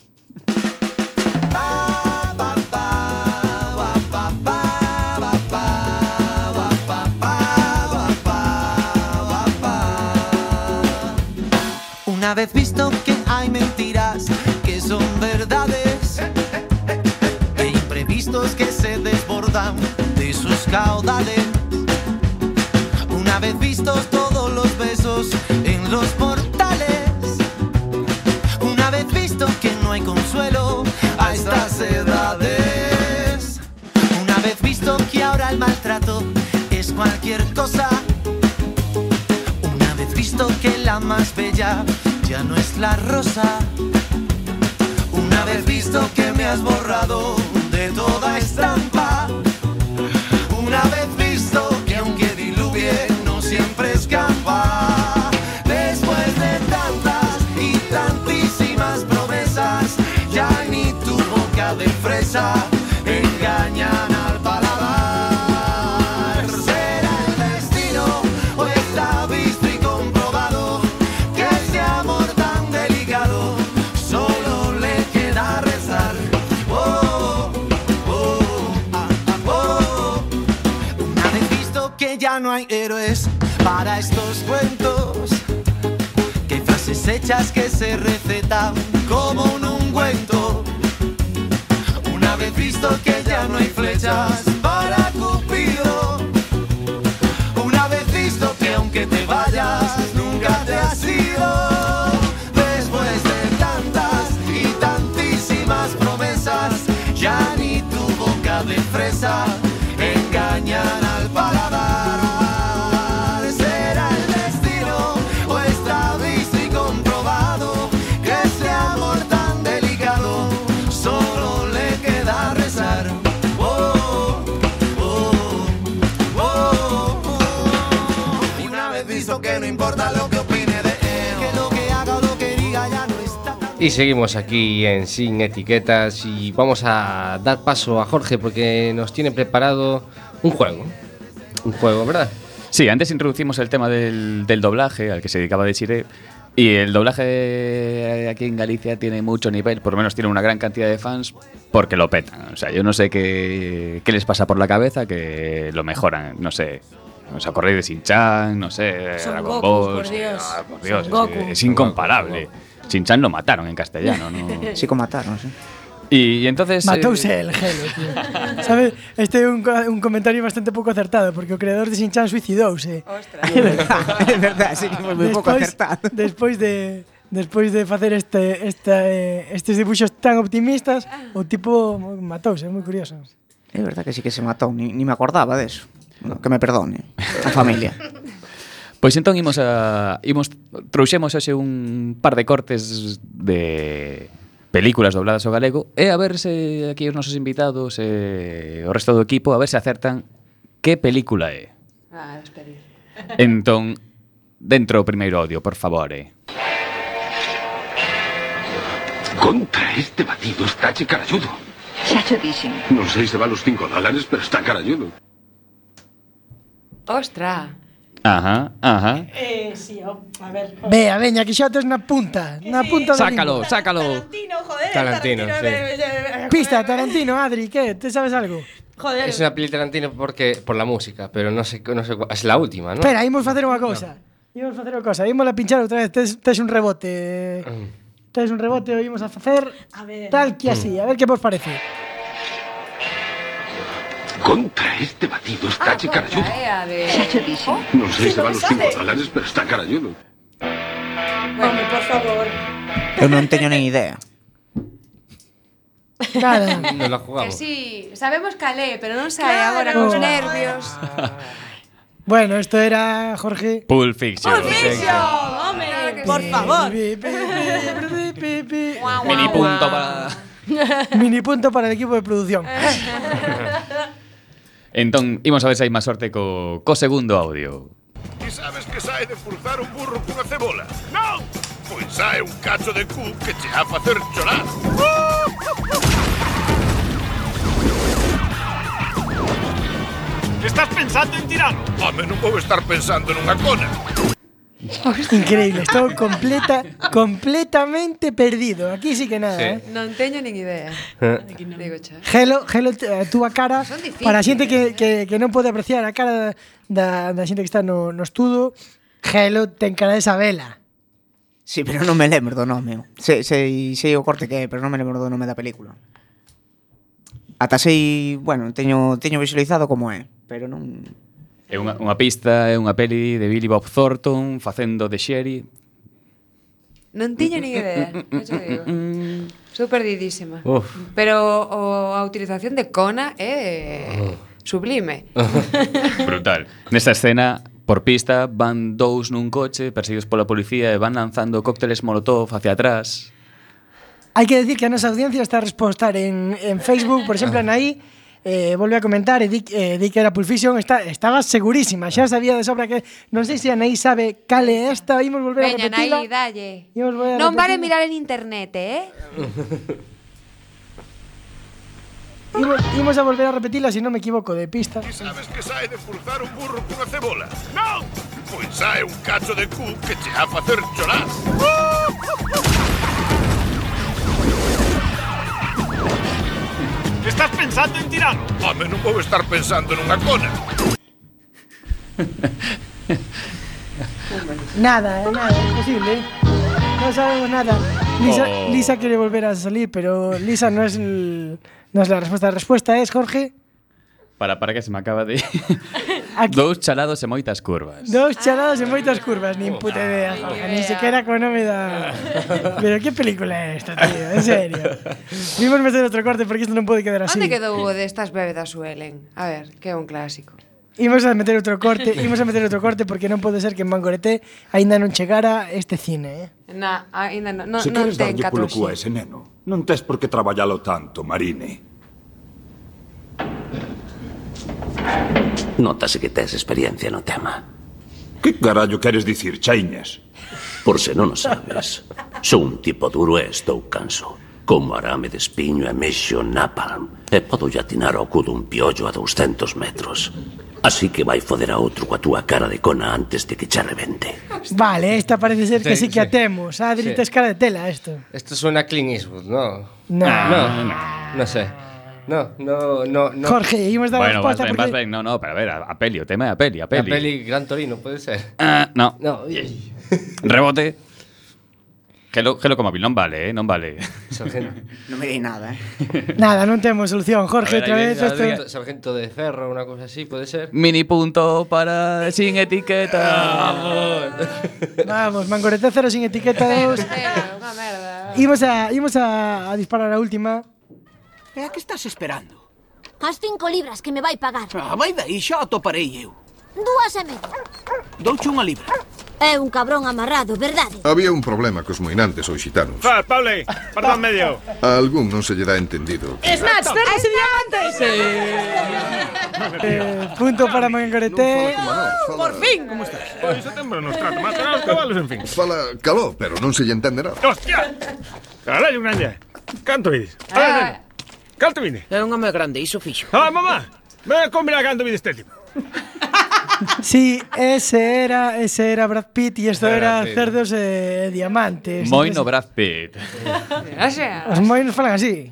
Una vez visto que hay mentiras que son verdades e imprevistos que se desbordan de sus caudales. Una vez vistos todos los besos en los portales. Una vez visto que no hay consuelo a estas edades. Una vez visto que ahora el maltrato es cualquier cosa. Una vez visto que la más bella ya no es la rosa. Una vez visto que me has borrado de toda estampa. Una vez no hay héroes para estos cuentos, que frases hechas que se recetan como un ungüento. Una vez visto que ya no hay flechas para Cupido. Una vez visto que aunque te vayas, nunca te has ido. Después de tantas y tantísimas promesas, ya ni tu boca de fresa Y seguimos aquí en Sin Etiquetas y vamos a dar paso a Jorge porque nos tiene preparado un juego. Un juego, ¿verdad? Sí, antes introducimos el tema del, del doblaje al que se dedicaba de Chile. Y el doblaje aquí en Galicia tiene mucho nivel, por lo menos tiene una gran cantidad de fans porque lo petan. O sea, yo no sé qué, qué les pasa por la cabeza que lo mejoran. No sé, os acordáis de Shin-Chan, no sé, Son Dragon Ball. por Dios. ah, por Son Dios, es- Goku. es, incomparable. Chin-chan lo mataron en castellano, ¿no? Sí, como mataron, sí. Y, y entonces... Matouse eh... el gelo, tío. ¿Sabes? Este é un, un comentario bastante pouco acertado, porque o creador de Shin-Chan suicidouse. Ostras. É verdad, verdad, sí que foi moi pouco acertado. Despois de despois de facer este, este, eh, estes dibuxos tan optimistas, o tipo matouse, é moi curioso. É verdad que sí que se matou, ni, ni me acordaba de eso. No, que me perdone a familia. Pois entón imos a imos trouxemos hoxe un par de cortes de películas dobladas ao galego e a ver se aquí os nosos invitados e o resto do equipo a ver se acertan que película é. Ah, esperir. Entón, dentro o primeiro audio, por favor. Eh. Contra este batido está che carayudo. Xa cho dixen. Non sei se van os cinco dólares, pero está carayudo. Ostra, Ajá, ajá. Eh, sí, oh, a ver. Vea, veña, que xa tes na punta, na punta da Sácalo, lingua. sácalo. Tarantino, sí. Pista, Tarantino, Adri, ¿qué? ¿Te sabes algo? Joder. Es una peli Tarantino porque por la música, pero no sé, no sé cuál- es la última, ¿no? Espera, imos facer unha cousa. Imos facer unha cousa, imos a pinchar outra vez, tes, tes un rebote. Tes un rebote, o imos a facer A ver. tal que así, a ver que vos parece. Contra este batido está caralludo. Eh, dixen. Non sei se vale os 5 dólares, pero está caralludo. Home, por favor. Non teño nin idea. Nada. No la Que jugamos. sí, sabemos calé, pero non sae agora Claro. cos nervios. Bueno, esto era Jorge. Pulp Fiction. Home, por favor. Mini punto para... Mini punto para el equipo de producción. Entón, imos a ver se hai máis sorte co, co segundo audio. Ti sabes que sae de furzar un burro cunha cebola? Non! Pois sae un cacho de cu que che a facer chorar. Estás pensando en tirano? Home, non vou estar pensando nunha cona. Increíble, estou completa completamente perdido. Aquí sí que nada, sí. eh. Non teño nin idea. Eh. Digo, Gelo, Hello, hello eh, a túa cara para a xente ¿eh? que, que, que non pode apreciar a cara da, da xente que está no, no estudo. Hello ten cara de Isabela. Sí, pero non me lembro do nome. Sei, sei, sei o corte que é, pero non me lembro do nome da película. Ata sei, bueno, teño teño visualizado como é, pero non É unha, unha pista, é unha peli de Billy Bob Thornton facendo de Sherry. Non tiña ni idea, eh, non xo digo. Sou perdidísima. Uf. Pero o, a utilización de Kona é sublime. Brutal. Nesta escena Por pista van dous nun coche perseguidos pola policía e van lanzando cócteles molotov hacia atrás. Hai que decir que a nosa audiencia está a respostar en, en Facebook, por exemplo, en aí, eh, volve a comentar e di, eh, di que eh, era Pulp Fiction, está, estaba segurísima, xa sabía de sobra que non sei se Anaí sabe cal é esta, imos volver Veña, a repetila. Anaí, dalle. Imos volver a non vale mirar en internet, eh? Imos, imos a volver a repetila, se non me equivoco, de pista. Que sabes que sae de furzar un burro cunha cebola? Non! Pois sae un cacho de cu que che a facer chorar. Estás pensando en tiralo? Home, non vou estar pensando nunha cona. Nada, eh, nada, imposible. No sabemos nada. Lisa, Oh. Lisa quiere volver a salir, pero Lisa no es, el- no es la respuesta. La respuesta es, Jorge, Para, para que se me acaba de... Aquí. Dous chalados e moitas curvas. Dous chalados ah. e moitas curvas, nin puta idea, ah, nin sequera co nome da... Pero que película é esta, tío, en serio. Vimos meter outro corte porque isto non pode quedar así. Onde quedou o destas bebedas suelen? A ver, que é un clásico. Imos a meter outro corte, imos a meter outro corte porque non pode ser que en Mangorete aínda non chegara este cine, eh? Na, aínda non, non, Se non ten catro. Se queres ese neno, non tes por que traballalo tanto, Marine. Notase que tes experiencia no tema. Que carallo queres dicir, chaiñas? Por se non o sabes, sou un tipo duro e estou canso. Como arame de espiño e mexo napalm. E podo atinar ao cu dun piollo a 200 metros. Así que vai foder a outro coa túa cara de cona antes de que xa revente. Vale, esta parece ser que sí, sí que a temos. Ah, Adri, sí. tes cara de tela, isto. Isto suena a Clint Eastwood, no? No. No, no, no, no sé. No, no, no. no. Jorge, imos dar Bueno, a vas resposta ben, porque... No, no, pero a ver, a, a peli, o tema é a peli, a La peli. peli Gran Torino, puede ser. Ah, no. No, Rebote. Gelo, gelo como vil, non vale, eh, non vale. non me dei nada, eh. Nada, non temos solución. Jorge, A outra ver, ahí vez. Sargento, sargento de ferro, una cosa así, puede ser. Mini punto para sin etiqueta. Vamos, Mangorete cero sin etiqueta dos. Unha merda. Imos a, imos a, a disparar a última. E a que estás esperando? As cinco libras que me vai pagar. Ah, vai daí, xa atoparei eu. Dúas e media. Douche unha libra. É un cabrón amarrado, verdade? Había un problema cos moinantes ou xitanos. Fal, ah, Pauli, perdón medio. A algún non se lle dá entendido. Snatch, cerdas e diamantes! Sí. eh, punto para Mangoreté. Por fin! Como estás? Pois setembro nos trata máis os cabalos, en fin. Fala caló, pero non se lle entende nada. Hostia! Caralho, grande. Canto ides? Ah. Calto vine? Era un home grande, iso fixo. Ah, mamá, me combina cando vine este tipo. Sí, ese era, ese era Brad Pitt e isto era Pitt. cerdos eh, e diamantes. Moino Brad Pitt. O sea, Os moinos falan así.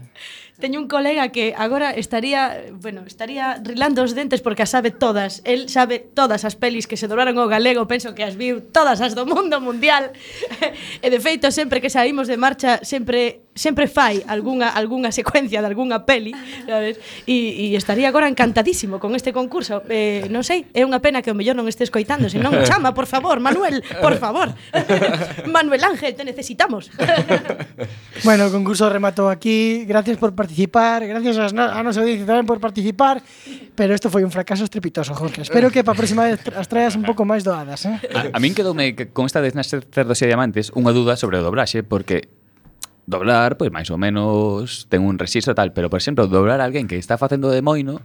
Teño un colega que agora estaría, bueno, estaría rilando os dentes porque as sabe todas. El sabe todas as pelis que se dobraron ao galego, penso que as viu todas as do mundo mundial. E de feito, sempre que saímos de marcha, sempre sempre fai algunha, algunha secuencia de algunha peli, sabes? E, e estaría agora encantadísimo con este concurso. Eh, non sei, é unha pena que o mellor non este escoitando, se non chama, por favor, Manuel, por favor. Manuel Ángel, te necesitamos. bueno, o concurso rematou aquí. Gracias por participar, gracias a, a nosa audiencia tamén por participar, pero isto foi un fracaso estrepitoso, Jorge. Espero que para a próxima vez as traias un pouco máis doadas, eh? A, a min quedoume con esta vez nas cerdos e diamantes unha duda sobre o dobraxe, porque doblar, pois máis ou menos ten un rexistro tal, pero por exemplo, doblar a alguén que está facendo de moino,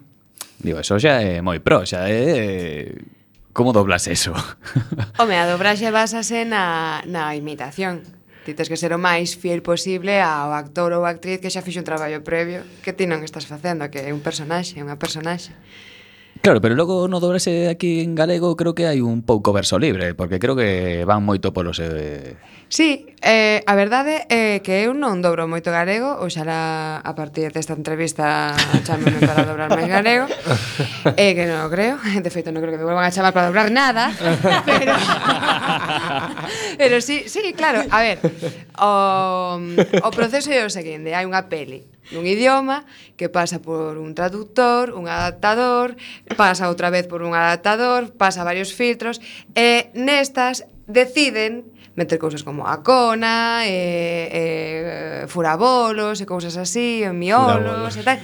digo, eso xa é moi pro, xa é eh, Como doblas eso? Home, a dobraxe basase na, na imitación. Ti tens que ser o máis fiel posible ao actor ou actriz que xa fixo un traballo previo que ti non estás facendo, que é un personaxe, é unha personaxe. Claro, pero logo no dobrese aquí en galego creo que hai un pouco verso libre, porque creo que van moito polos... Eh... Sí, eh, a verdade é que eu non dobro moito galego, oxalá a partir desta entrevista chameme para dobrar máis galego, eh, que non o creo, de feito non creo que me volvan a chamar para dobrar nada, pero... Pero sí, sí, claro, a ver, o, o proceso é o seguinte, hai unha peli nun idioma que pasa por un traductor, un adaptador, pasa outra vez por un adaptador, pasa varios filtros, e nestas deciden meter cousas como a cona, e, e, furabolos e cousas así, e miolos e tal.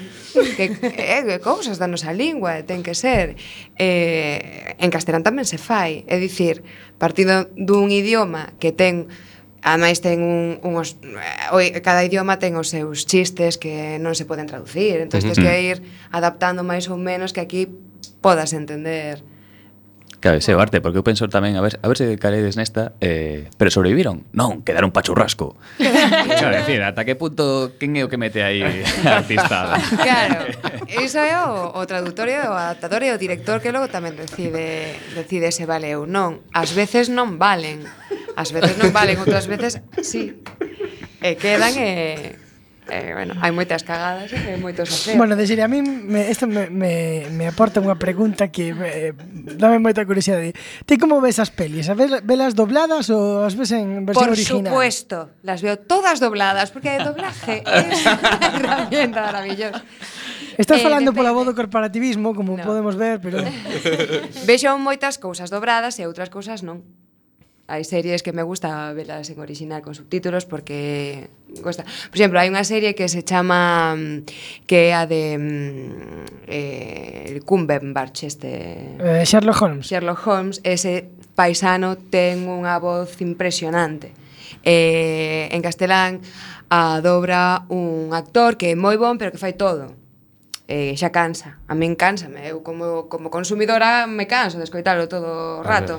Que, eh, e, cousas da nosa lingua, ten que ser. E, en castelán tamén se fai, é dicir, partido dun idioma que ten Ademais ten un, unos, eh, cada idioma ten os seus chistes que non se poden traducir, entón tens que ir adaptando máis ou menos que aquí podas entender. Claro, ese o arte, porque eu penso tamén a ver, a ver se caredes nesta, eh, pero sobreviviron. Non, quedaron pa churrasco. claro, decir, ata que punto quen é o que mete aí artista? claro. Iso é o, o traductorio, o adaptador e o director que logo tamén decide decide se vale ou non. As veces non valen. As veces non valen, outras veces sí. E quedan e eh, eh, bueno, hai moitas cagadas e eh, moitos aseos. Bueno, decir, a min me, esto me, me, me aporta unha pregunta que me, dame moita curiosidade. Ti como ves as pelis? As ves, velas dobladas ou as ves en versión Por original? Por supuesto, las veo todas dobladas, porque el doblaje es unha herramienta maravillosa. Estás eh, falando depende. pola voz do corporativismo, como no. podemos ver, pero... Vexo moitas cousas dobradas e outras cousas non hai series que me gusta velas en original con subtítulos porque gusta. Por exemplo, hai unha serie que se chama mm, que é a de mm, eh, el Cumberbatch este eh, Sherlock Holmes. Sherlock Holmes, ese paisano ten unha voz impresionante. Eh, en castelán a dobra un actor que é moi bon, pero que fai todo eh, xa cansa. A min cansa, eu como, como consumidora me canso de escoitalo todo o rato.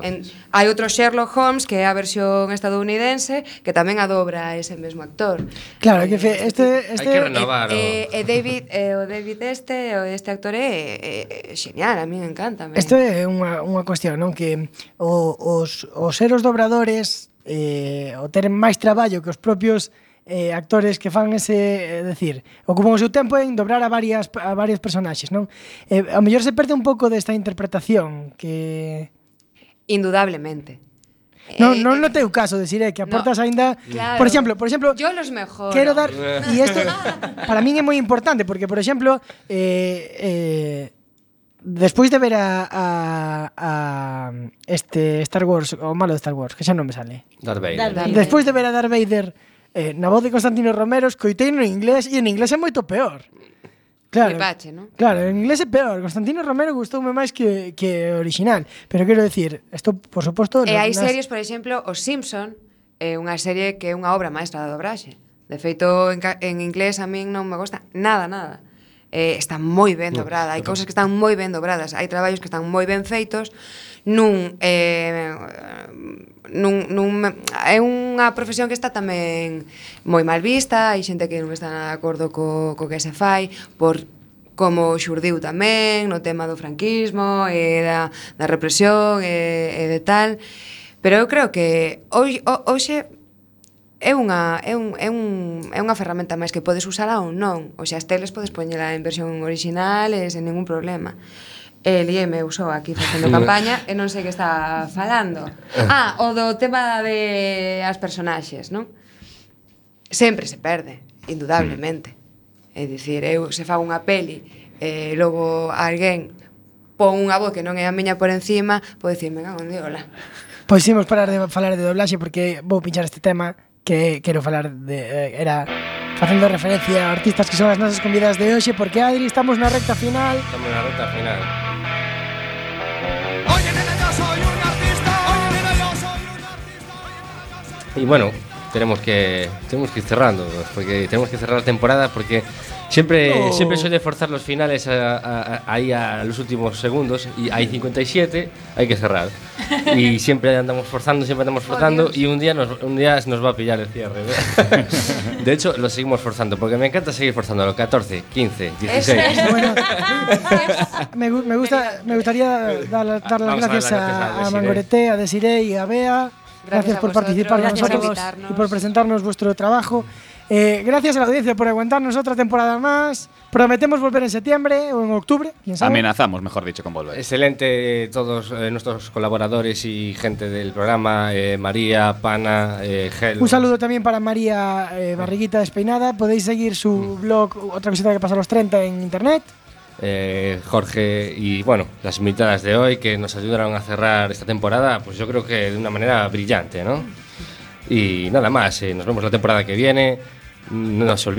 En, hai outro Sherlock Holmes que é a versión estadounidense que tamén adobra ese mesmo actor. Claro, que fe, este... este... Hai que renovar. E, eh, eh, David, eh, o David este, o este actor é, é, é genial, a min encanta. Isto é unha, unha cuestión, non? Que o, os, os eros dobradores eh, o ter máis traballo que os propios eh, actores que fan ese, eh, decir, ocupan o seu tempo en dobrar a varias a varios personaxes, non? Eh, a mellor se perde un pouco desta interpretación que indudablemente. Non, eh, non no teu caso, decir é que aportas no, aínda, claro. por exemplo, por exemplo, yo los mejor. Quero dar e isto para min é moi importante porque por exemplo, eh eh despois de ver a, a, a este Star Wars, o malo de Star Wars, que xa non me sale. Darth Vader. Darth Vader. Despois de ver a Darth Vader eh, na voz de Constantino Romero escoitei no inglés e en inglés é moito peor. Claro, Epache, ¿no? claro, en inglés é peor. Constantino Romero gustoume máis que, que original. Pero quero decir, isto, por suposto... E hai nas... series, por exemplo, Os Simpson é unha serie que é unha obra maestra da dobraxe. De feito, en, en inglés a min non me gusta nada, nada eh, está moi ben dobrada, hai cousas que están moi ben dobradas, hai traballos que están moi ben feitos nun eh, nun, nun, é unha profesión que está tamén moi mal vista, hai xente que non está nada de acordo co, co que se fai, por como xurdiu tamén no tema do franquismo e da, da represión e, e de tal. Pero eu creo que hoxe, hoxe é unha é un é un é unha ferramenta máis que podes usala ou non, o sea, as teles podes poñela en versión original e sen ningún problema. E lieme eu só aquí facendo campaña e non sei que está falando. Eh. Ah, o do tema de as personaxes, non? Sempre se perde, indudablemente. Mm. É dicir, eu se fago unha peli e logo alguén pon unha voz que non é a miña por encima, pode dicirme, onde hola. Pois imos parar de falar de doblaxe porque vou pinchar este tema que quero falar de eh, era facendo referencia a artistas que son as nosas convidadas de hoxe porque Adri estamos na recta final. Estamos na recta final. Oye, nena, yo soy un artista. Oye, nena, yo soy un artista. Y bueno, tenemos que tenemos que ir cerrando, porque tenemos que cerrar la temporada porque siempre No. siempre suele forzar los finales a- a- a- ahí a los últimos segundos y hay 57 hay que cerrar y siempre andamos forzando siempre andamos forzando y un día nos un día nos va a pillar el cierre ¿no? de hecho lo seguimos forzando porque me encanta seguir forzando los 14 15 16 Bueno, me, me gusta me gustaría dar, las- dar las gracias a, gracias a. Mangoreté, a Desiree y a Bea. Gracias, a por vosotros, participar con gracias nosotros y por presentarnos vuestro trabajo. Eh, gracias a la audiencia por aguantarnos otra temporada más. Prometemos volver en septiembre o en octubre, quién sabe. Amenazamos, mejor dicho, con volver. Excelente todos eh, nuestros colaboradores y gente del programa, eh, María, Pana, eh, Gel. Un saludo también para María eh, Barriguita Despeinada. Podéis seguir su blog, otra cosita que pasa a los 30 en internet. eh, Jorge y bueno, las invitadas de hoy que nos ayudaron a cerrar esta temporada, pues yo creo que de una manera brillante, ¿no? Y nada más, eh, nos vemos la temporada que viene. No nos olvidéis